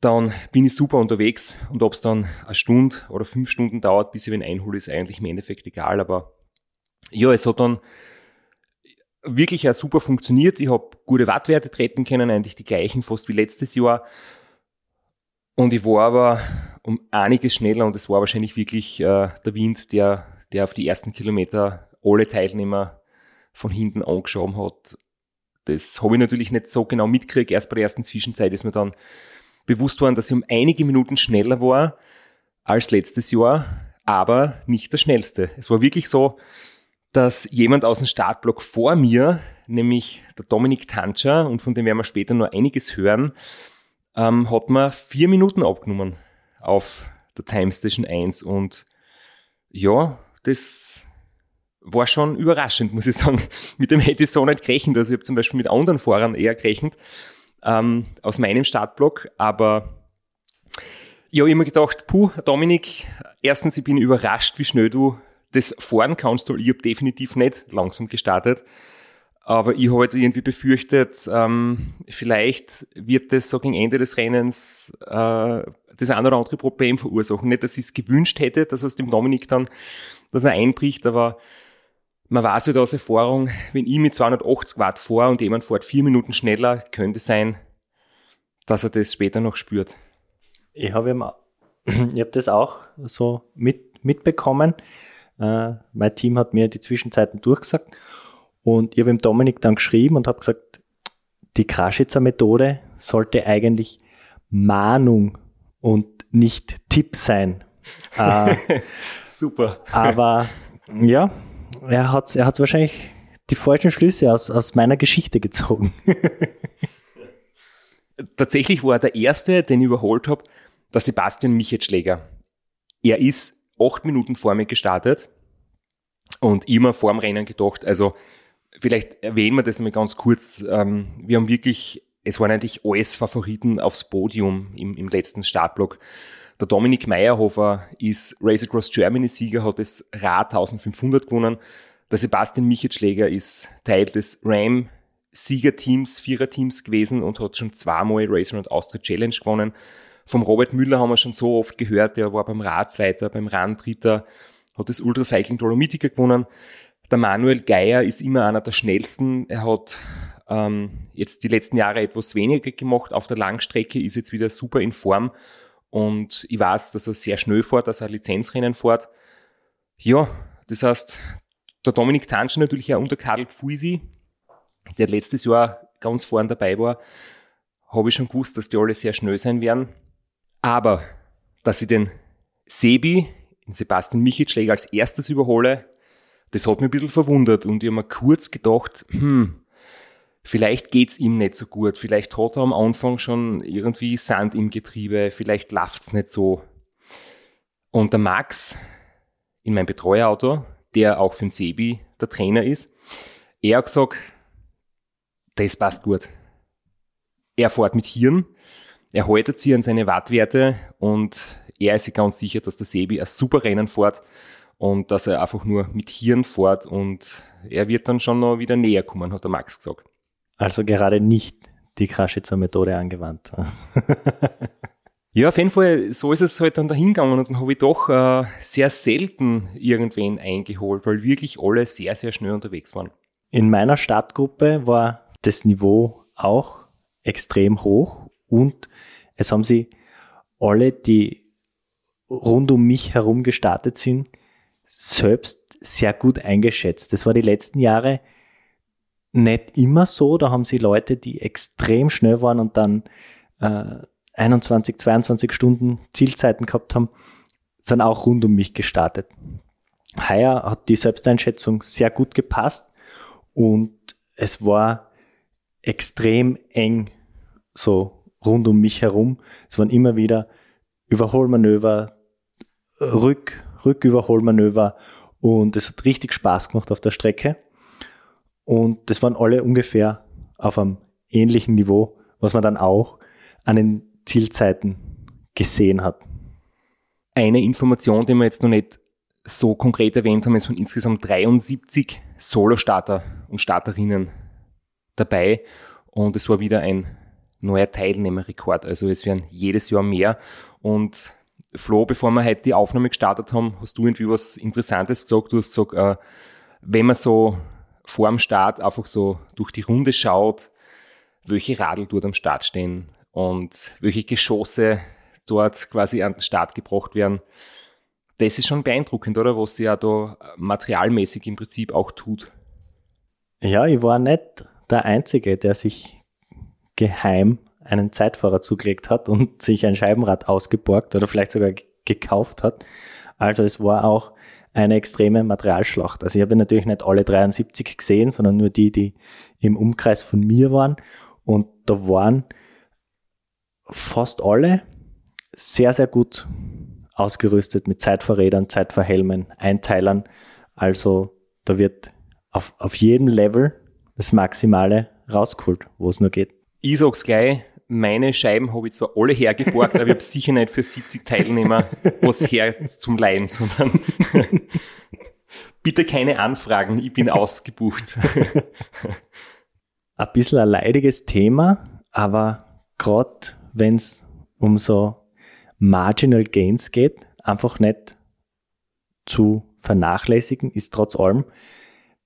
dann bin ich super unterwegs und ob es dann eine Stunde oder fünf Stunden dauert, bis ich wen einhole, ist eigentlich im Endeffekt egal, aber ja, es hat dann wirklich auch super funktioniert. Ich habe gute Wattwerte treten können, eigentlich die gleichen fast wie letztes Jahr. Und ich war aber um einiges schneller und es war wahrscheinlich wirklich äh, der Wind, der, der auf die ersten Kilometer alle Teilnehmer von hinten angeschoben hat. Das habe ich natürlich nicht so genau mitgekriegt. Erst bei der ersten Zwischenzeit ist mir dann bewusst worden, dass ich um einige Minuten schneller war als letztes Jahr, aber nicht der schnellste. Es war wirklich so, dass jemand aus dem Startblock vor mir, nämlich der Dominik Tancher, und von dem werden wir später noch einiges hören, ähm, hat mir vier Minuten abgenommen auf der Time Station 1. Und ja, das war schon überraschend, muss ich sagen. Mit dem hätte ich so nicht gerechnet. Also ich habe zum Beispiel mit anderen Fahrern eher gerechnet ähm, aus meinem Startblock. Aber ich habe immer gedacht, puh, Dominik, erstens, ich bin überrascht, wie schnell du das fahren kannst. Ich habe definitiv nicht langsam gestartet. Aber ich habe halt irgendwie befürchtet, ähm, vielleicht wird das so gegen Ende des Rennens äh, das eine oder andere Problem verursachen. Nicht, dass ich es gewünscht hätte, dass es dem Dominik dann, dass er einbricht, aber man weiß ja halt aus Erfahrung, wenn ich mit 280 Watt fahre und jemand fährt vier Minuten schneller, könnte sein, dass er das später noch spürt. Ich habe ich hab das auch so mit, mitbekommen. Äh, mein Team hat mir die Zwischenzeiten durchgesagt und ich habe ihm Dominik dann geschrieben und habe gesagt, die Kraschitzer Methode sollte eigentlich Mahnung und nicht Tipp sein. äh, Super. Aber ja, er hat, er hat wahrscheinlich die falschen Schlüsse aus, aus meiner Geschichte gezogen. Tatsächlich war er der erste, den ich überholt habe, der Sebastian Michetschläger. Er ist acht Minuten vor mir gestartet und immer vor dem Rennen gedacht, also vielleicht erwähnen wir das mal ganz kurz. Ähm, wir haben wirklich, es waren eigentlich alles Favoriten aufs Podium im, im letzten Startblock. Der Dominik Meyerhofer ist Race Across Germany Sieger, hat das Rad 1500 gewonnen. Der Sebastian Michetschläger ist Teil des RAM Siegerteams, Viererteams gewesen und hat schon zweimal Race Around Austria Challenge gewonnen. Vom Robert Müller haben wir schon so oft gehört, der war beim Rad Zweiter, beim Rand Dritter, hat das Ultracycling Dolomitica gewonnen. Der Manuel Geier ist immer einer der schnellsten. Er hat ähm, jetzt die letzten Jahre etwas weniger gemacht auf der Langstrecke, ist jetzt wieder super in Form. Und ich weiß, dass er sehr schnell fährt, dass er Lizenzrennen fährt. Ja, das heißt, der Dominik Tanscher natürlich auch unter Karl Fuisi, der letztes Jahr ganz vorn dabei war, habe ich schon gewusst, dass die alle sehr schnell sein werden. Aber, dass ich den Sebi, den Sebastian Michitschläger als erstes überhole, das hat mich ein bisschen verwundert und ich habe mir kurz gedacht, hm, vielleicht geht's ihm nicht so gut, vielleicht hat er am Anfang schon irgendwie Sand im Getriebe, vielleicht läuft's nicht so. Und der Max in meinem Betreuerauto, der auch für den Sebi der Trainer ist, er hat gesagt, das passt gut. Er fährt mit Hirn, er haltet sich an seine Wattwerte und er ist sich ganz sicher, dass der Sebi ein super Rennen fährt und dass er einfach nur mit Hirn fährt und er wird dann schon noch wieder näher kommen, hat der Max gesagt. Also gerade nicht die Kraschitzer Methode angewandt. ja, auf jeden Fall, so ist es halt dann dahingegangen und dann habe ich doch äh, sehr selten irgendwen eingeholt, weil wirklich alle sehr, sehr schnell unterwegs waren. In meiner Stadtgruppe war das Niveau auch extrem hoch und es haben sie alle, die rund um mich herum gestartet sind, selbst sehr gut eingeschätzt. Das war die letzten Jahre nicht immer so. Da haben sie Leute, die extrem schnell waren und dann äh, 21, 22 Stunden Zielzeiten gehabt haben, sind auch rund um mich gestartet. Heuer hat die Selbsteinschätzung sehr gut gepasst und es war extrem eng so rund um mich herum. Es waren immer wieder Überholmanöver, Rück, Rücküberholmanöver und es hat richtig Spaß gemacht auf der Strecke. Und das waren alle ungefähr auf einem ähnlichen Niveau, was man dann auch an den Zielzeiten gesehen hat. Eine Information, die wir jetzt noch nicht so konkret erwähnt haben, ist von insgesamt 73 Solo-Starter und Starterinnen dabei. Und es war wieder ein neuer Teilnehmerrekord. Also es werden jedes Jahr mehr. Und Flo, bevor wir heute die Aufnahme gestartet haben, hast du irgendwie was Interessantes gesagt. Du hast gesagt, äh, wenn man so vor dem Start einfach so durch die Runde schaut, welche Radl dort am Start stehen und welche Geschosse dort quasi an den Start gebracht werden. Das ist schon beeindruckend, oder? Was sie ja da materialmäßig im Prinzip auch tut. Ja, ich war nicht der Einzige, der sich geheim einen Zeitfahrer zugelegt hat und sich ein Scheibenrad ausgeborgt oder vielleicht sogar gekauft hat. Also es war auch eine extreme Materialschlacht. Also ich habe natürlich nicht alle 73 gesehen, sondern nur die, die im Umkreis von mir waren. Und da waren fast alle sehr, sehr gut ausgerüstet mit Zeitfahrrädern, Zeitfahrhelmen, Einteilern. Also da wird auf, auf jedem Level das Maximale rausgeholt, wo es nur geht. Ich sag's gleich, meine Scheiben habe ich zwar alle hergeborgt, aber ich habe sicher nicht für 70 Teilnehmer was her zum Leihen, sondern bitte keine Anfragen, ich bin ausgebucht. ein bisschen ein leidiges Thema, aber gerade wenn es um so Marginal Gains geht, einfach nicht zu vernachlässigen, ist trotz allem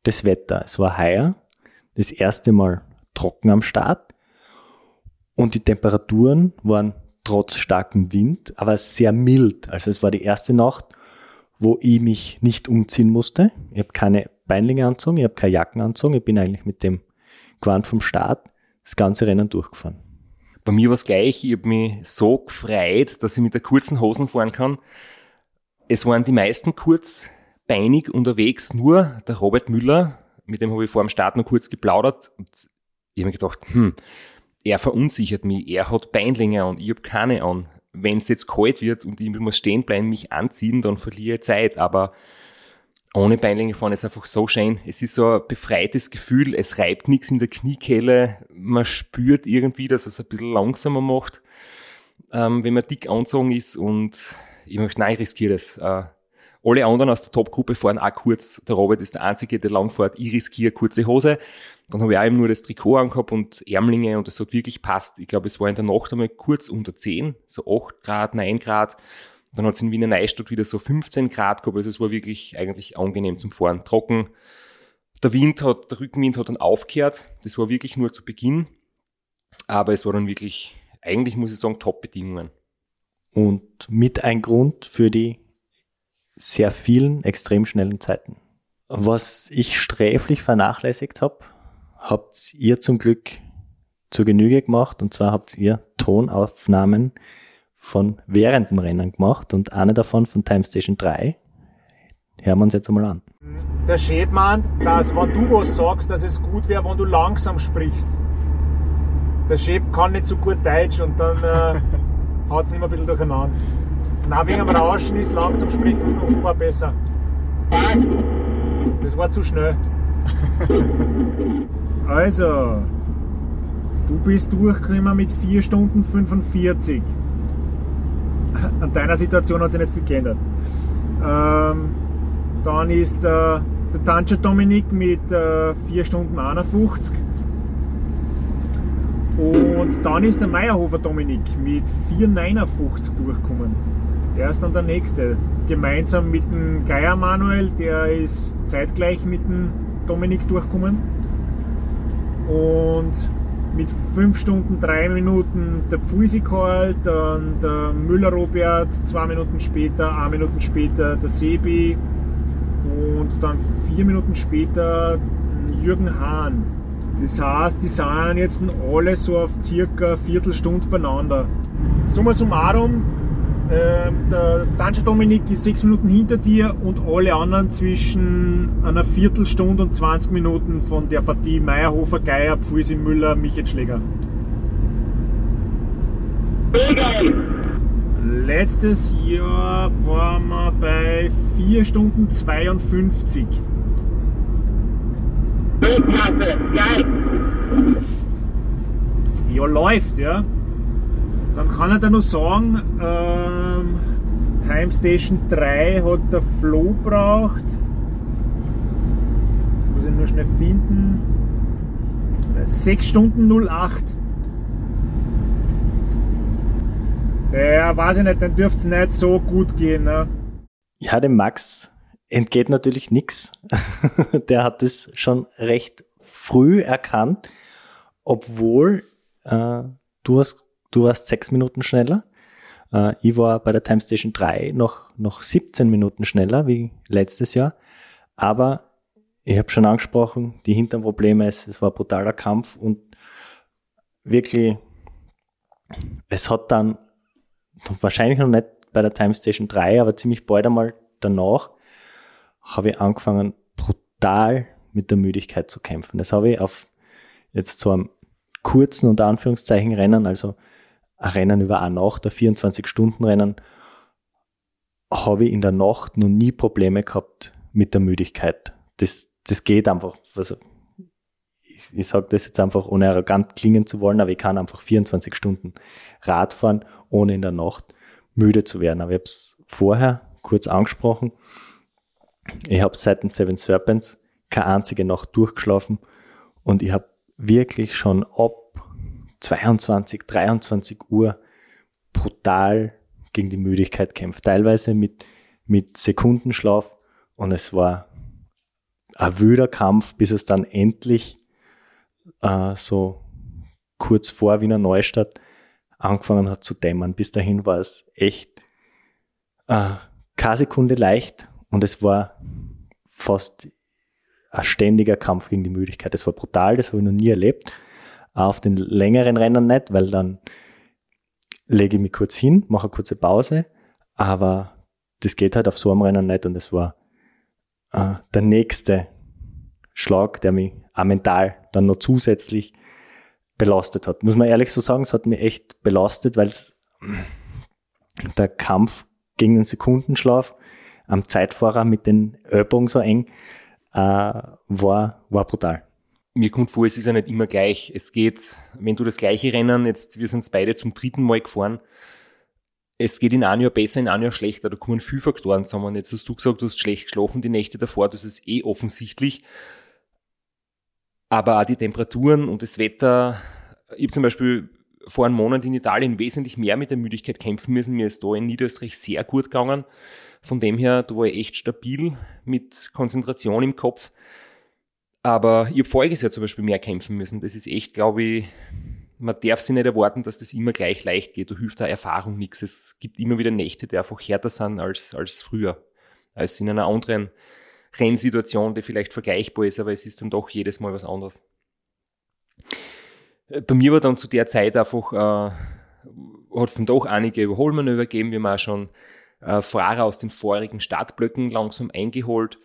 das Wetter. Es war heuer, das erste Mal trocken am Start und die Temperaturen waren trotz starkem Wind, aber sehr mild. Also es war die erste Nacht, wo ich mich nicht umziehen musste. Ich habe keine Beinlinge anzogen, ich habe keine Jacken anzogen. Ich bin eigentlich mit dem Quant vom Start das ganze Rennen durchgefahren. Bei mir war es gleich. Ich habe mich so gefreut, dass ich mit der kurzen Hosen fahren kann. Es waren die meisten kurzbeinig unterwegs, nur der Robert Müller, mit dem habe ich vor dem Start noch kurz geplaudert und ich habe mir gedacht, hm, er verunsichert mich, er hat Beinlinge an, ich habe keine an. Wenn es jetzt kalt wird und ich muss stehen bleiben, mich anziehen, dann verliere ich Zeit. Aber ohne Beinlinge fahren ist einfach so schön. Es ist so ein befreites Gefühl, es reibt nichts in der Kniekehle, man spürt irgendwie, dass es ein bisschen langsamer macht, ähm, wenn man dick angezogen ist und ich möchte, nein, ich riskiere das. Äh, alle anderen aus der Top-Gruppe fahren auch kurz. Der Robert ist der Einzige, der lang fährt. Ich riskiere kurze Hose. Dann habe ich auch eben nur das Trikot angehabt und Ärmlinge und das hat wirklich passt. Ich glaube, es war in der Nacht einmal kurz unter 10, so 8 Grad, 9 Grad. Dann hat es in Wiener Neustadt wieder so 15 Grad gehabt. Also es war wirklich eigentlich angenehm zum Fahren. Trocken. Der Wind hat, der Rückenwind hat dann aufgehört. Das war wirklich nur zu Beginn. Aber es war dann wirklich, eigentlich muss ich sagen, Top-Bedingungen. Und mit ein Grund für die sehr vielen extrem schnellen Zeiten. Was ich sträflich vernachlässigt habe, habt ihr zum Glück zur Genüge gemacht. Und zwar habt ihr Tonaufnahmen von während dem Rennen gemacht und eine davon von Time Station 3. Hören wir uns jetzt einmal an. Der Chef meint, dass wenn du was sagst, dass es gut wäre, wenn du langsam sprichst. Der Chef kann nicht so gut Deutsch und dann äh, haut es nicht mehr ein bisschen durcheinander. Na, wegen dem Rauschen ist langsam sprechen offenbar besser. Das war zu schnell. Also, du bist durchgekommen mit 4 Stunden 45. An deiner Situation hat sich nicht viel geändert. Ähm, dann ist äh, der Tancher Dominik mit äh, 4 Stunden 51. Und dann ist der Meierhofer Dominik mit 4,59 durchgekommen. Er ist dann der Nächste. Gemeinsam mit dem Geier Manuel, der ist zeitgleich mit dem Dominik durchgekommen. Und mit 5 Stunden 3 Minuten der Pfuisikal, dann der Müller Robert, 2 Minuten später, 1 Minuten später der Sebi und dann 4 Minuten später Jürgen Hahn. Das heißt, die sind jetzt alle so auf circa Viertelstunde beieinander. Summa summarum, ähm, der Danger Dominik ist sechs Minuten hinter dir und alle anderen zwischen einer Viertelstunde und 20 Minuten von der Partie Meierhofer, Geier, Pfuisi, Müller, Michael Schläger. Letztes Jahr waren wir bei 4 Stunden 52. Ja, läuft, ja. Dann kann er da noch sagen, ähm, Time Station 3 hat der Flo braucht. Das muss ich nur schnell finden. 6 Stunden 08. Der weiß ich nicht, dann dürfte es nicht so gut gehen. Ne? Ja, dem Max entgeht natürlich nichts. Der hat es schon recht früh erkannt, obwohl äh, du, hast, du warst sechs Minuten schneller. Äh, ich war bei der Time Station 3 noch, noch 17 Minuten schneller wie letztes Jahr. Aber ich habe schon angesprochen, die Hinternprobleme, es, es war brutaler Kampf und wirklich, es hat dann wahrscheinlich noch nicht bei der Time Station 3, aber ziemlich bald einmal danach habe ich angefangen, brutal mit der Müdigkeit zu kämpfen. Das habe ich auf jetzt so einem kurzen und Anführungszeichen Rennen, also ein Rennen über eine Nacht, ein 24-Stunden-Rennen, habe ich in der Nacht noch nie Probleme gehabt mit der Müdigkeit. Das, das geht einfach. Also, ich, ich sage das jetzt einfach, ohne arrogant klingen zu wollen, aber ich kann einfach 24 Stunden Rad fahren, ohne in der Nacht müde zu werden. Aber ich habe es vorher kurz angesprochen. Ich habe seit den Seven Serpents keine einzige Nacht durchgeschlafen und ich habe wirklich schon ab 22, 23 Uhr brutal gegen die Müdigkeit kämpft. Teilweise mit, mit Sekundenschlaf und es war ein wüder Kampf, bis es dann endlich äh, so kurz vor Wiener Neustadt angefangen hat zu dämmern. Bis dahin war es echt äh, keine Sekunde leicht und es war fast ein ständiger Kampf gegen die Müdigkeit. Das war brutal, das habe ich noch nie erlebt. Auf den längeren Rennen nicht, weil dann lege ich mich kurz hin, mache eine kurze Pause, aber das geht halt auf so einem Rennen nicht und es war äh, der nächste Schlag, der mich auch mental dann noch zusätzlich belastet hat. Muss man ehrlich so sagen, es hat mich echt belastet, weil der Kampf gegen den Sekundenschlaf am Zeitfahrer mit den Ellbogen so eng äh, war, war brutal. Mir kommt vor, es ist ja nicht immer gleich. Es geht, wenn du das gleiche Rennen, jetzt, wir sind beide zum dritten Mal gefahren, es geht in einem Jahr besser, in einem Jahr schlechter. Da kommen viele Faktoren zusammen. Jetzt hast du gesagt, du hast schlecht geschlafen die Nächte davor, das ist eh offensichtlich. Aber auch die Temperaturen und das Wetter. Ich habe zum Beispiel vor einem Monat in Italien wesentlich mehr mit der Müdigkeit kämpfen müssen. Mir ist da in Niederösterreich sehr gut gegangen. Von dem her, da war ich echt stabil mit Konzentration im Kopf. Aber ich habe voriges Jahr zum Beispiel mehr kämpfen müssen. Das ist echt, glaube ich, man darf sich nicht erwarten, dass das immer gleich leicht geht. Da hilft da Erfahrung nichts. Es gibt immer wieder Nächte, die einfach härter sind als, als früher. Als in einer anderen Rennsituation, die vielleicht vergleichbar ist, aber es ist dann doch jedes Mal was anderes. Äh, bei mir war dann zu der Zeit einfach, äh, hat es dann doch einige Überholmanöver gegeben. Wir haben auch schon äh, Fahrer aus den vorigen Startblöcken langsam eingeholt.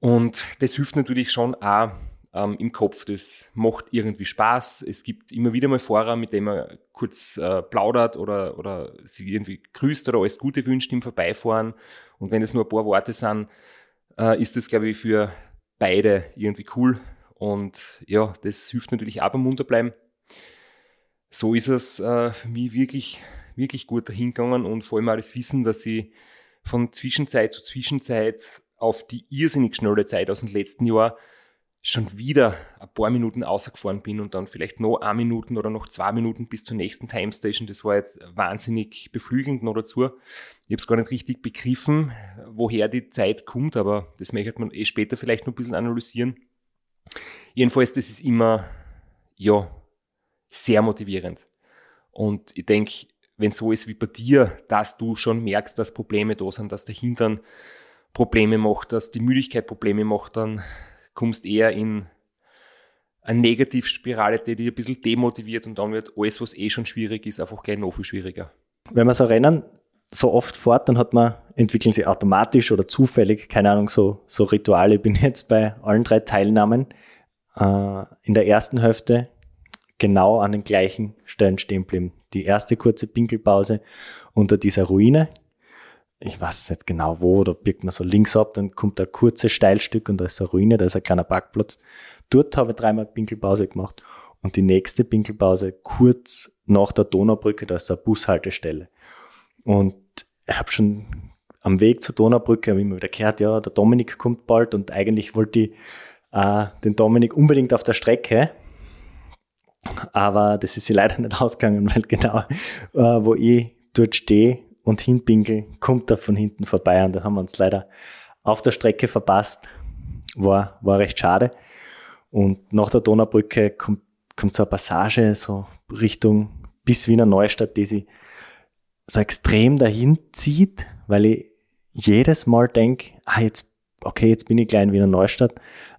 Und das hilft natürlich schon auch ähm, im Kopf. Das macht irgendwie Spaß. Es gibt immer wieder mal Fahrer, mit denen man kurz äh, plaudert oder, oder sie irgendwie grüßt oder alles Gute wünscht im Vorbeifahren. Und wenn es nur ein paar Worte sind, äh, ist das, glaube ich, für beide irgendwie cool. Und ja, das hilft natürlich auch beim Munterbleiben. So ist es äh, für mich wirklich wirklich gut dahingegangen und vor allem auch das Wissen, dass ich von Zwischenzeit zu Zwischenzeit auf die irrsinnig schnelle Zeit aus dem letzten Jahr schon wieder ein paar Minuten außergefahren bin und dann vielleicht noch eine Minuten oder noch zwei Minuten bis zur nächsten Time Station. Das war jetzt wahnsinnig beflügelnd noch dazu. Ich habe es gar nicht richtig begriffen, woher die Zeit kommt, aber das möchte man eh später vielleicht noch ein bisschen analysieren. Jedenfalls, das ist immer, ja, sehr motivierend. Und ich denke, wenn so ist wie bei dir, dass du schon merkst, dass Probleme da sind, dass der Hintern Probleme macht, dass die Müdigkeit Probleme macht, dann kommst eher in eine Negativspirale, die dich ein bisschen demotiviert und dann wird alles, was eh schon schwierig ist, einfach gleich noch viel schwieriger. Wenn man so Rennen so oft fährt, dann hat man, entwickeln sie automatisch oder zufällig, keine Ahnung, so, so Rituale. Ich bin jetzt bei allen drei Teilnahmen äh, in der ersten Hälfte genau an den gleichen Stellen stehen geblieben die erste kurze Pinkelpause unter dieser Ruine. Ich weiß nicht genau wo, da birgt man so links ab, dann kommt ein kurzes Steilstück und da ist eine Ruine, da ist ein kleiner Parkplatz. Dort habe ich dreimal Pinkelpause gemacht und die nächste Pinkelpause kurz nach der Donaubrücke, da ist eine Bushaltestelle. Und ich habe schon am Weg zur Donaubrücke immer wieder gehört, ja, der Dominik kommt bald und eigentlich wollte ich äh, den Dominik unbedingt auf der Strecke, aber das ist sie leider nicht ausgegangen, weil genau, äh, wo ich dort stehe und hinpinkel, kommt er von hinten vorbei und da haben wir uns leider auf der Strecke verpasst. War, war recht schade. Und nach der Donaubrücke kommt, kommt so eine Passage so Richtung bis Wiener Neustadt, die sich so extrem dahin zieht, weil ich jedes Mal denke, ah, jetzt, okay, jetzt bin ich gleich in Wiener Neustadt,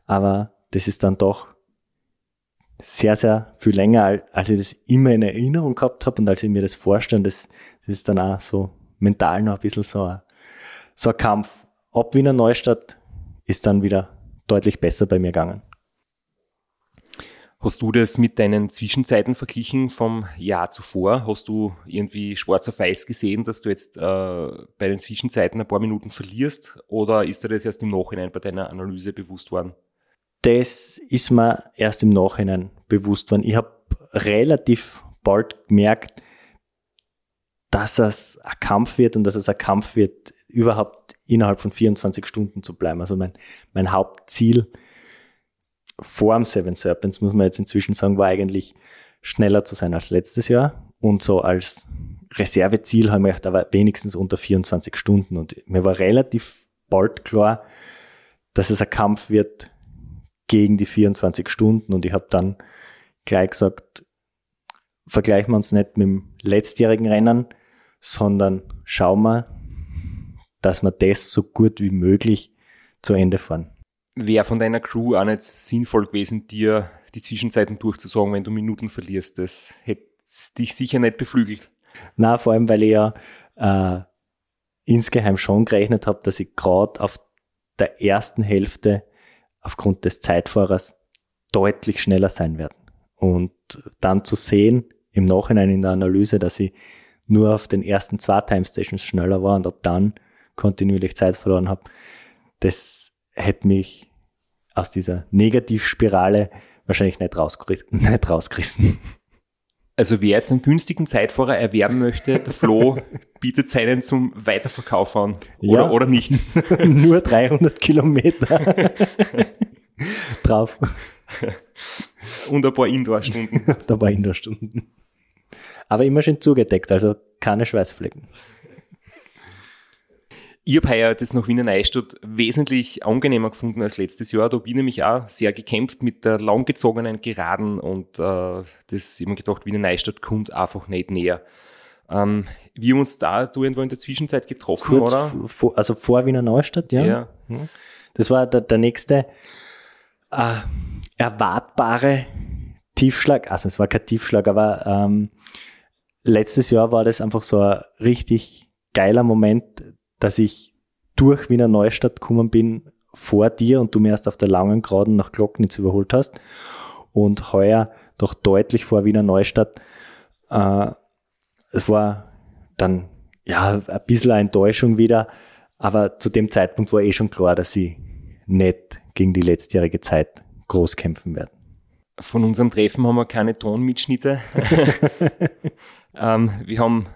aber das ist dann doch sehr, sehr viel länger, als ich das immer in Erinnerung gehabt habe und als ich mir das vorstelle, das, das ist dann auch so mental noch ein bisschen so ein, so ein Kampf. Ab Wiener Neustadt ist dann wieder deutlich besser bei mir gegangen. Hast du das mit deinen Zwischenzeiten verglichen vom Jahr zuvor? Hast du irgendwie schwarz auf weiß gesehen, dass du jetzt äh, bei den Zwischenzeiten ein paar Minuten verlierst? Oder ist dir das erst im Nachhinein bei deiner Analyse bewusst worden? Das ist mir erst im Nachhinein bewusst worden. Ich habe relativ bald gemerkt, dass es ein Kampf wird und dass es ein Kampf wird, überhaupt innerhalb von 24 Stunden zu bleiben. Also mein, mein Hauptziel vor dem Seven Serpents, muss man jetzt inzwischen sagen, war eigentlich schneller zu sein als letztes Jahr. Und so als Reserveziel haben wir gedacht, aber wenigstens unter 24 Stunden. Und mir war relativ bald klar, dass es ein Kampf wird gegen die 24 Stunden. Und ich habe dann gleich gesagt, vergleichen wir uns nicht mit dem letztjährigen Rennen, sondern schauen wir, dass wir das so gut wie möglich zu Ende fahren wäre von deiner Crew auch nicht sinnvoll gewesen, dir die Zwischenzeiten durchzusagen, wenn du Minuten verlierst. Das hätte dich sicher nicht beflügelt. Na, vor allem, weil ich ja äh, insgeheim schon gerechnet habe, dass ich gerade auf der ersten Hälfte aufgrund des Zeitfahrers deutlich schneller sein werde. Und dann zu sehen, im Nachhinein in der Analyse, dass ich nur auf den ersten zwei Time Stations schneller war und ab dann kontinuierlich Zeit verloren habe, das hätte mich aus dieser Negativspirale wahrscheinlich nicht, rausgerissen. Nicht rausgerissen. Also wer jetzt einen günstigen Zeitfahrer erwerben möchte, der Flo bietet seinen zum Weiterverkauf an. Oder, ja. oder nicht. Nur 300 Kilometer drauf. Und ein paar Indoor-Stunden. ein paar Indoor-Stunden. Aber immer schön zugedeckt, also keine Schweißflecken. Ich habe heuer das nach Wiener Neustadt wesentlich angenehmer gefunden als letztes Jahr. Da bin ich nämlich auch sehr gekämpft mit der langgezogenen Geraden und äh, das immer gedacht, Wiener Neustadt kommt einfach nicht näher. Ähm, wir haben uns da du irgendwo in der Zwischenzeit getroffen, Kurz oder? Vor, also vor Wiener Neustadt, ja. ja. Das war der, der nächste äh, erwartbare Tiefschlag. Also es war kein Tiefschlag, aber ähm, letztes Jahr war das einfach so ein richtig geiler Moment, dass ich durch Wiener Neustadt gekommen bin vor dir und du mir erst auf der langen Geraden nach Glocknitz überholt hast und heuer doch deutlich vor Wiener Neustadt. Äh, es war dann ja ein bisschen eine Enttäuschung wieder, aber zu dem Zeitpunkt war eh schon klar, dass sie nicht gegen die letztjährige Zeit groß kämpfen werden. Von unserem Treffen haben wir keine Tonmitschnitte. ähm, wir haben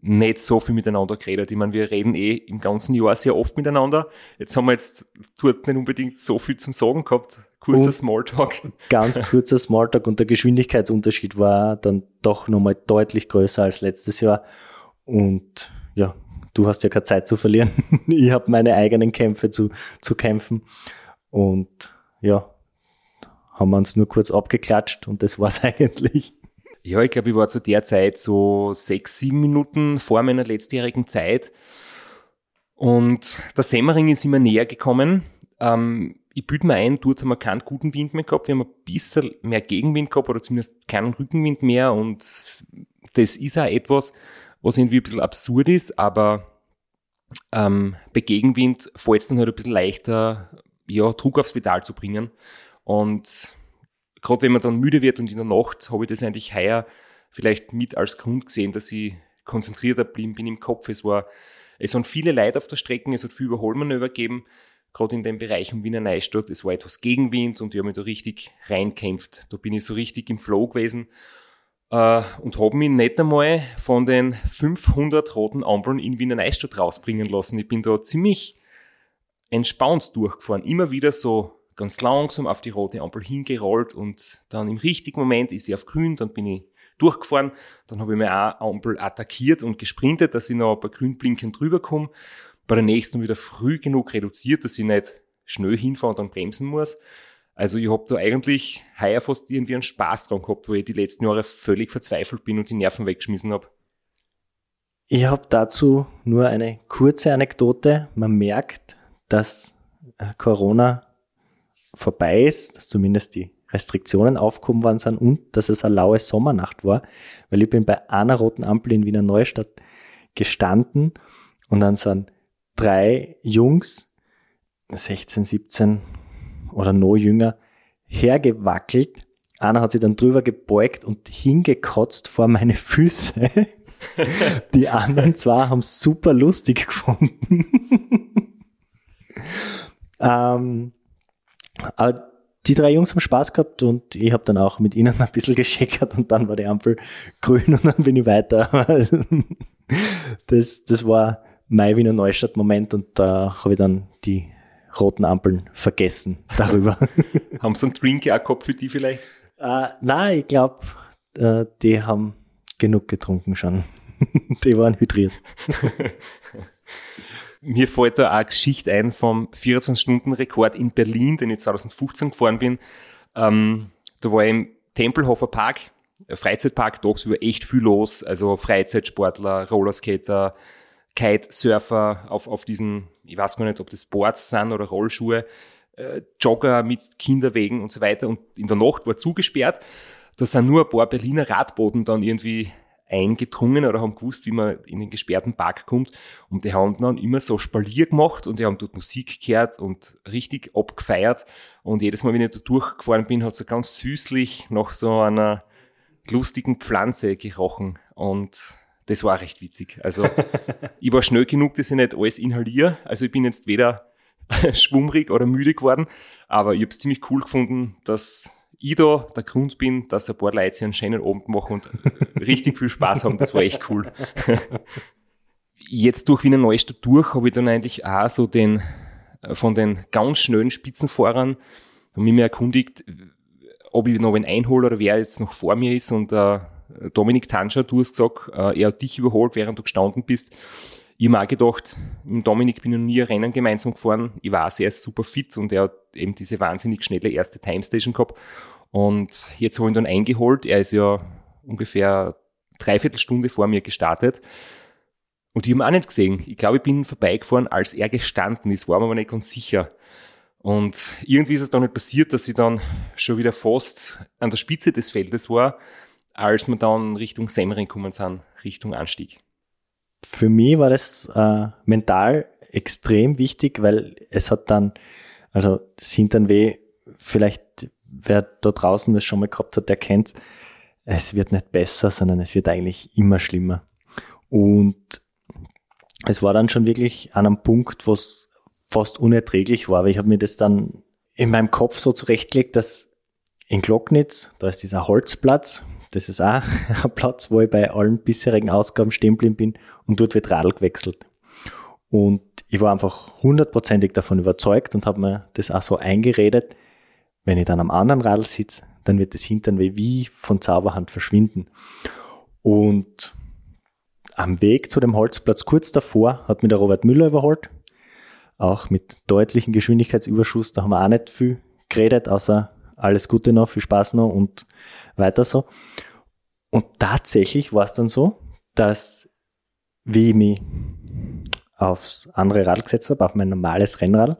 nicht so viel miteinander geredet. Ich meine, wir reden eh im ganzen Jahr sehr oft miteinander. Jetzt haben wir jetzt dort nicht unbedingt so viel zum Sagen gehabt. Kurzer und Smalltalk. Ganz kurzer Smalltalk und der Geschwindigkeitsunterschied war dann doch nochmal deutlich größer als letztes Jahr. Und ja, du hast ja keine Zeit zu verlieren. ich habe meine eigenen Kämpfe zu, zu kämpfen. Und ja, haben wir uns nur kurz abgeklatscht und das war's eigentlich. Ja, ich glaube, ich war zu der Zeit so sechs, sieben Minuten vor meiner letztjährigen Zeit. Und der Semmering ist immer näher gekommen. Ähm, ich büte mir ein, dort haben wir keinen guten Wind mehr gehabt. Wir haben ein bisschen mehr Gegenwind gehabt oder zumindest keinen Rückenwind mehr. Und das ist auch etwas, was irgendwie ein bisschen absurd ist, aber ähm, bei Gegenwind fällt es dann halt ein bisschen leichter, ja, Druck aufs Pedal zu bringen. Und gerade wenn man dann müde wird und in der Nacht, habe ich das eigentlich heuer vielleicht mit als Grund gesehen, dass ich konzentrierter blieben bin im Kopf. Es war, es waren viele Leute auf der Strecke, es hat viel Überholmanöver gegeben, gerade in dem Bereich um Wiener Neustadt. Es war etwas Gegenwind und ich habe mich da richtig reinkämpft. Da bin ich so richtig im Flow gewesen äh, und habe mich nicht einmal von den 500 roten Ampeln in Wiener Neustadt rausbringen lassen. Ich bin da ziemlich entspannt durchgefahren. Immer wieder so ganz langsam auf die rote Ampel hingerollt und dann im richtigen Moment ist sie auf grün, dann bin ich durchgefahren, dann habe ich mir auch Ampel attackiert und gesprintet, dass ich noch bei grün blinkend drüber komme. bei der nächsten wieder früh genug reduziert, dass ich nicht schnell hinfahre und dann bremsen muss. Also ich habe da eigentlich heuer fast irgendwie einen Spaß dran gehabt, wo ich die letzten Jahre völlig verzweifelt bin und die Nerven weggeschmissen habe. Ich habe dazu nur eine kurze Anekdote. Man merkt, dass äh, Corona vorbei ist, dass zumindest die Restriktionen aufgehoben worden sind und dass es eine laue Sommernacht war, weil ich bin bei einer roten Ampel in Wiener Neustadt gestanden und dann sind drei Jungs, 16, 17 oder noch jünger, hergewackelt. Einer hat sich dann drüber gebeugt und hingekotzt vor meine Füße. Die anderen zwei haben es super lustig gefunden. ähm, aber die drei Jungs haben Spaß gehabt und ich habe dann auch mit ihnen ein bisschen gescheckert und dann war die Ampel grün und dann bin ich weiter. das, das war mein Wiener Neustadt-Moment und da habe ich dann die roten Ampeln vergessen darüber. haben sie einen Drink auch gehabt für die vielleicht? Äh, nein, ich glaube, äh, die haben genug getrunken schon. die waren hydriert. Mir fällt da auch Geschichte ein vom 24-Stunden-Rekord in Berlin, den ich 2015 gefahren bin. Ähm, da war ich im Tempelhofer Park, Freizeitpark, tagsüber echt viel los. Also Freizeitsportler, Rollerskater, Kitesurfer auf, auf diesen, ich weiß gar nicht, ob das Boards sind oder Rollschuhe, äh, Jogger mit Kinderwegen und so weiter. Und in der Nacht war zugesperrt. Da sind nur ein paar Berliner Radboden dann irgendwie eingedrungen oder haben gewusst, wie man in den gesperrten Park kommt. Und die haben dann immer so Spalier gemacht und die haben dort Musik gehört und richtig abgefeiert. Und jedes Mal, wenn ich da durchgefahren bin, hat es so ganz süßlich nach so einer lustigen Pflanze gerochen. Und das war recht witzig. Also ich war schnell genug, dass ich nicht alles inhaliere. Also ich bin jetzt weder schwummrig oder müde geworden, aber ich habe es ziemlich cool gefunden, dass ich da der Grund bin, dass ein paar Leute einen schönen Abend machen und richtig viel Spaß haben. Das war echt cool. Jetzt durch Wiener Neustadt durch habe ich dann eigentlich auch so den, von den ganz schnellen Spitzenfahrern, mich mir erkundigt, ob ich noch einen einhole oder wer jetzt noch vor mir ist und äh, Dominik Tanscher, du hast gesagt, äh, er hat dich überholt, während du gestanden bist. Ich habe auch gedacht, mit Dominik bin ich noch nie ein Rennen gemeinsam gefahren. Ich weiß, er ist super fit und er hat eben diese wahnsinnig schnelle erste Timestation gehabt. Und jetzt habe ich ihn dann eingeholt. Er ist ja ungefähr dreiviertel Stunde vor mir gestartet. Und ich habe ihn auch nicht gesehen. Ich glaube, ich bin vorbeigefahren, als er gestanden ist, war mir aber nicht ganz sicher. Und irgendwie ist es dann nicht passiert, dass ich dann schon wieder fast an der Spitze des Feldes war, als wir dann Richtung Semmering gekommen sind, Richtung Anstieg für mich war das äh, mental extrem wichtig, weil es hat dann, also das Hinternweh, vielleicht wer da draußen das schon mal gehabt hat, der kennt, es wird nicht besser, sondern es wird eigentlich immer schlimmer. Und es war dann schon wirklich an einem Punkt, wo es fast unerträglich war, weil ich habe mir das dann in meinem Kopf so zurechtgelegt, dass in Glocknitz, da ist dieser Holzplatz, das ist auch ein Platz, wo ich bei allen bisherigen Ausgaben stehen bin und dort wird Radl gewechselt. Und ich war einfach hundertprozentig davon überzeugt und habe mir das auch so eingeredet, wenn ich dann am anderen Radl sitze, dann wird das Hintern wie von Zauberhand verschwinden. Und am Weg zu dem Holzplatz kurz davor hat mich der Robert Müller überholt, auch mit deutlichen Geschwindigkeitsüberschuss, da haben wir auch nicht viel geredet, außer alles Gute noch, viel Spaß noch und weiter so. Und tatsächlich war es dann so, dass wie ich mich aufs andere Rad gesetzt habe, auf mein normales Rennrad,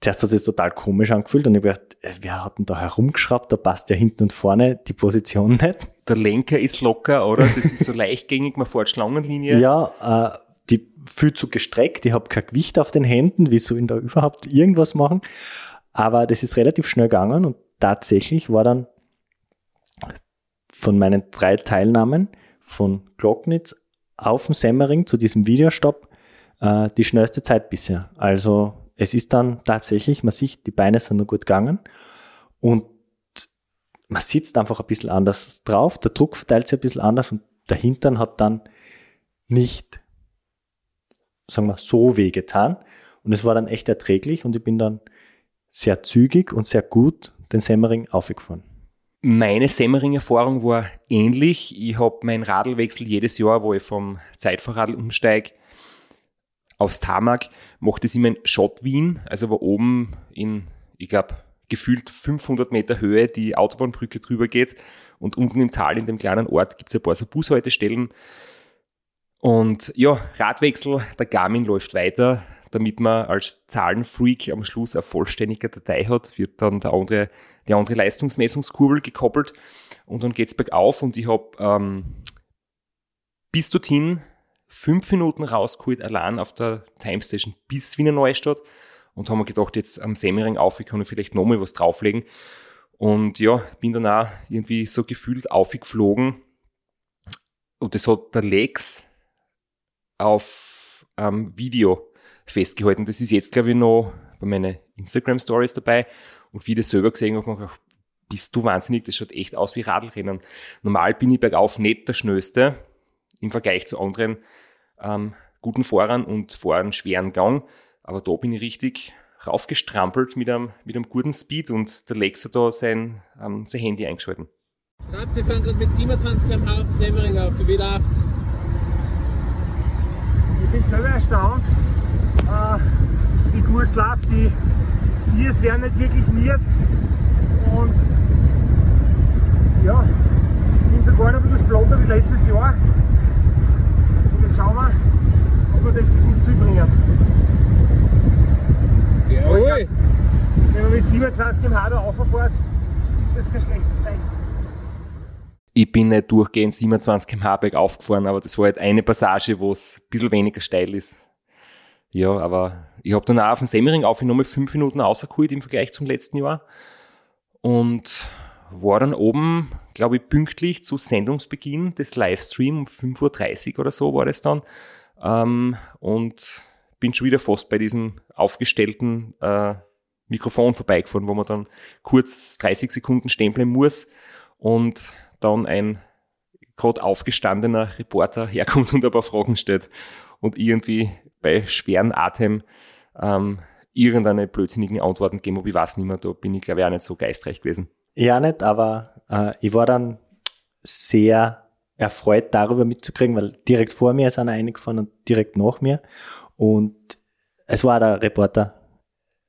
zuerst hat es total komisch angefühlt und ich habe gedacht, äh, wer hat denn da herumgeschraubt, da passt ja hinten und vorne die Position nicht. Der Lenker ist locker, oder? Das ist so leichtgängig, man fährt Schlangenlinie. Ja, äh, die viel zu gestreckt, ich habe kein Gewicht auf den Händen, wie soll ich da überhaupt irgendwas machen? Aber das ist relativ schnell gegangen und tatsächlich war dann von meinen drei Teilnahmen von Glocknitz auf dem Semmering zu diesem Videostopp äh, die schnellste Zeit bisher. Also es ist dann tatsächlich, man sieht, die Beine sind nur gut gegangen und man sitzt einfach ein bisschen anders drauf, der Druck verteilt sich ein bisschen anders und der Hintern hat dann nicht, sagen wir, so weh getan. Und es war dann echt erträglich und ich bin dann sehr zügig und sehr gut den Semmering aufgefahren. Meine Semmering-Erfahrung war ähnlich. Ich habe meinen Radlwechsel jedes Jahr, wo ich vom Zeitfahrradl umsteige, aufs Tarmac macht es immer ein Shot Wien, also wo oben in, ich glaube, gefühlt 500 Meter Höhe die Autobahnbrücke drüber geht und unten im Tal in dem kleinen Ort gibt es ein paar so Bushaltestellen. Und ja, Radwechsel, der Garmin läuft weiter, damit man als Zahlenfreak am Schluss eine vollständige Datei hat, wird dann der andere, die andere Leistungsmessungskurbel gekoppelt und dann geht's bergauf und ich habe ähm, bis dorthin fünf Minuten rausgeholt, allein auf der Timestation bis Wiener Neustadt und haben mir gedacht, jetzt am Semmering auf, ich kann vielleicht nochmal was drauflegen. Und ja, bin dann auch irgendwie so gefühlt aufgeflogen. Und das hat der Lex auf ähm, Video festgehalten. Das ist jetzt, glaube ich, noch bei meinen Instagram-Stories dabei. Und wie ich das selber gesehen habe, habe ich gedacht, bist du wahnsinnig, das schaut echt aus wie Radlrennen. Normal bin ich bergauf nicht der Schnellste im Vergleich zu anderen ähm, guten Fahrern und fahren schweren Gang. Aber da bin ich richtig raufgestrampelt mit einem, mit einem guten Speed und der Lex hat da sein, ähm, sein Handy eingeschalten. Grab, Sie fahren gerade mit 27 km/h auf Semmering auf, wie wieder Ich bin selber erstaunt. Äh, die Kurs läuft, die Biers werden nicht wirklich miert. Und ja, ich bin sogar noch ein bisschen flotter wie letztes Jahr. Und jetzt schauen wir, ob wir das bis ins Ziel bringen. Jawohl! Wenn man mit 27 km/h da rauffährt, ist das kein schlechtes. Ich bin nicht durchgehend 27 km/h bergauf aber das war halt eine Passage, wo es ein bisschen weniger steil ist. Ja, aber ich habe dann auch auf dem Semmering aufgenommen, fünf Minuten rausgeholt im Vergleich zum letzten Jahr. Und war dann oben, glaube ich, pünktlich zu Sendungsbeginn des Livestream um 5.30 Uhr oder so war das dann. Ähm, und bin schon wieder fast bei diesem aufgestellten äh, Mikrofon vorbeigefahren, wo man dann kurz 30 Sekunden stempeln muss und dann ein gerade aufgestandener Reporter herkommt und ein paar Fragen stellt und irgendwie bei schweren Atem ähm, irgendeine blödsinnigen Antworten geben, aber ich weiß nicht mehr, da bin ich glaube ich auch nicht so geistreich gewesen. Ja, nicht, aber äh, ich war dann sehr erfreut darüber mitzukriegen, weil direkt vor mir ist einer eingefahren und direkt nach mir. Und es war der Reporter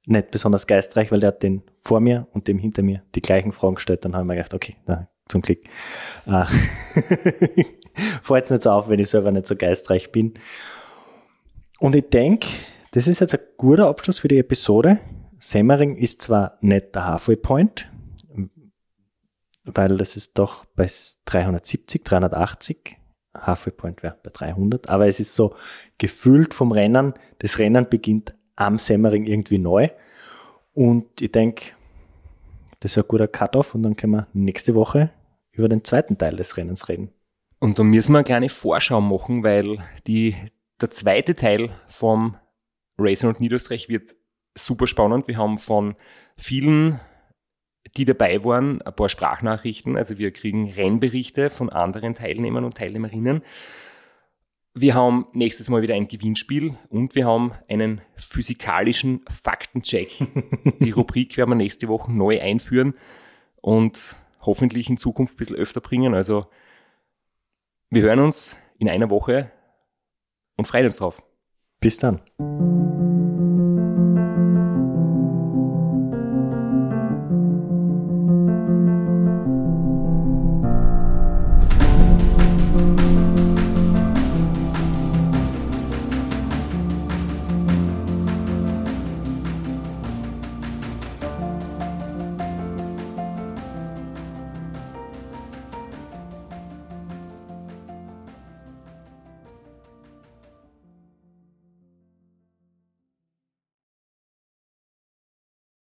nicht besonders geistreich, weil der hat den vor mir und dem hinter mir die gleichen Fragen gestellt. Dann haben wir gedacht, okay, na, zum Glück. Äh, Fällt nicht so auf, wenn ich selber nicht so geistreich bin. Und ich denke, das ist jetzt ein guter Abschluss für die Episode. Semmering ist zwar nicht der Halfway Point, weil das ist doch bei 370, 380. Halfway Point wäre bei 300. Aber es ist so gefühlt vom Rennen. Das Rennen beginnt am Semmering irgendwie neu. Und ich denke, das ist ein guter Cut-off und dann können wir nächste Woche über den zweiten Teil des Rennens reden. Und da müssen wir eine kleine Vorschau machen, weil die, der zweite Teil vom Racing und Niederösterreich wird super spannend. Wir haben von vielen, die dabei waren, ein paar Sprachnachrichten. Also wir kriegen Rennberichte von anderen Teilnehmern und Teilnehmerinnen. Wir haben nächstes Mal wieder ein Gewinnspiel und wir haben einen physikalischen Faktencheck. Die Rubrik werden wir nächste Woche neu einführen und hoffentlich in Zukunft ein bisschen öfter bringen. Also wir hören uns in einer Woche und freuen uns drauf. Bis dann.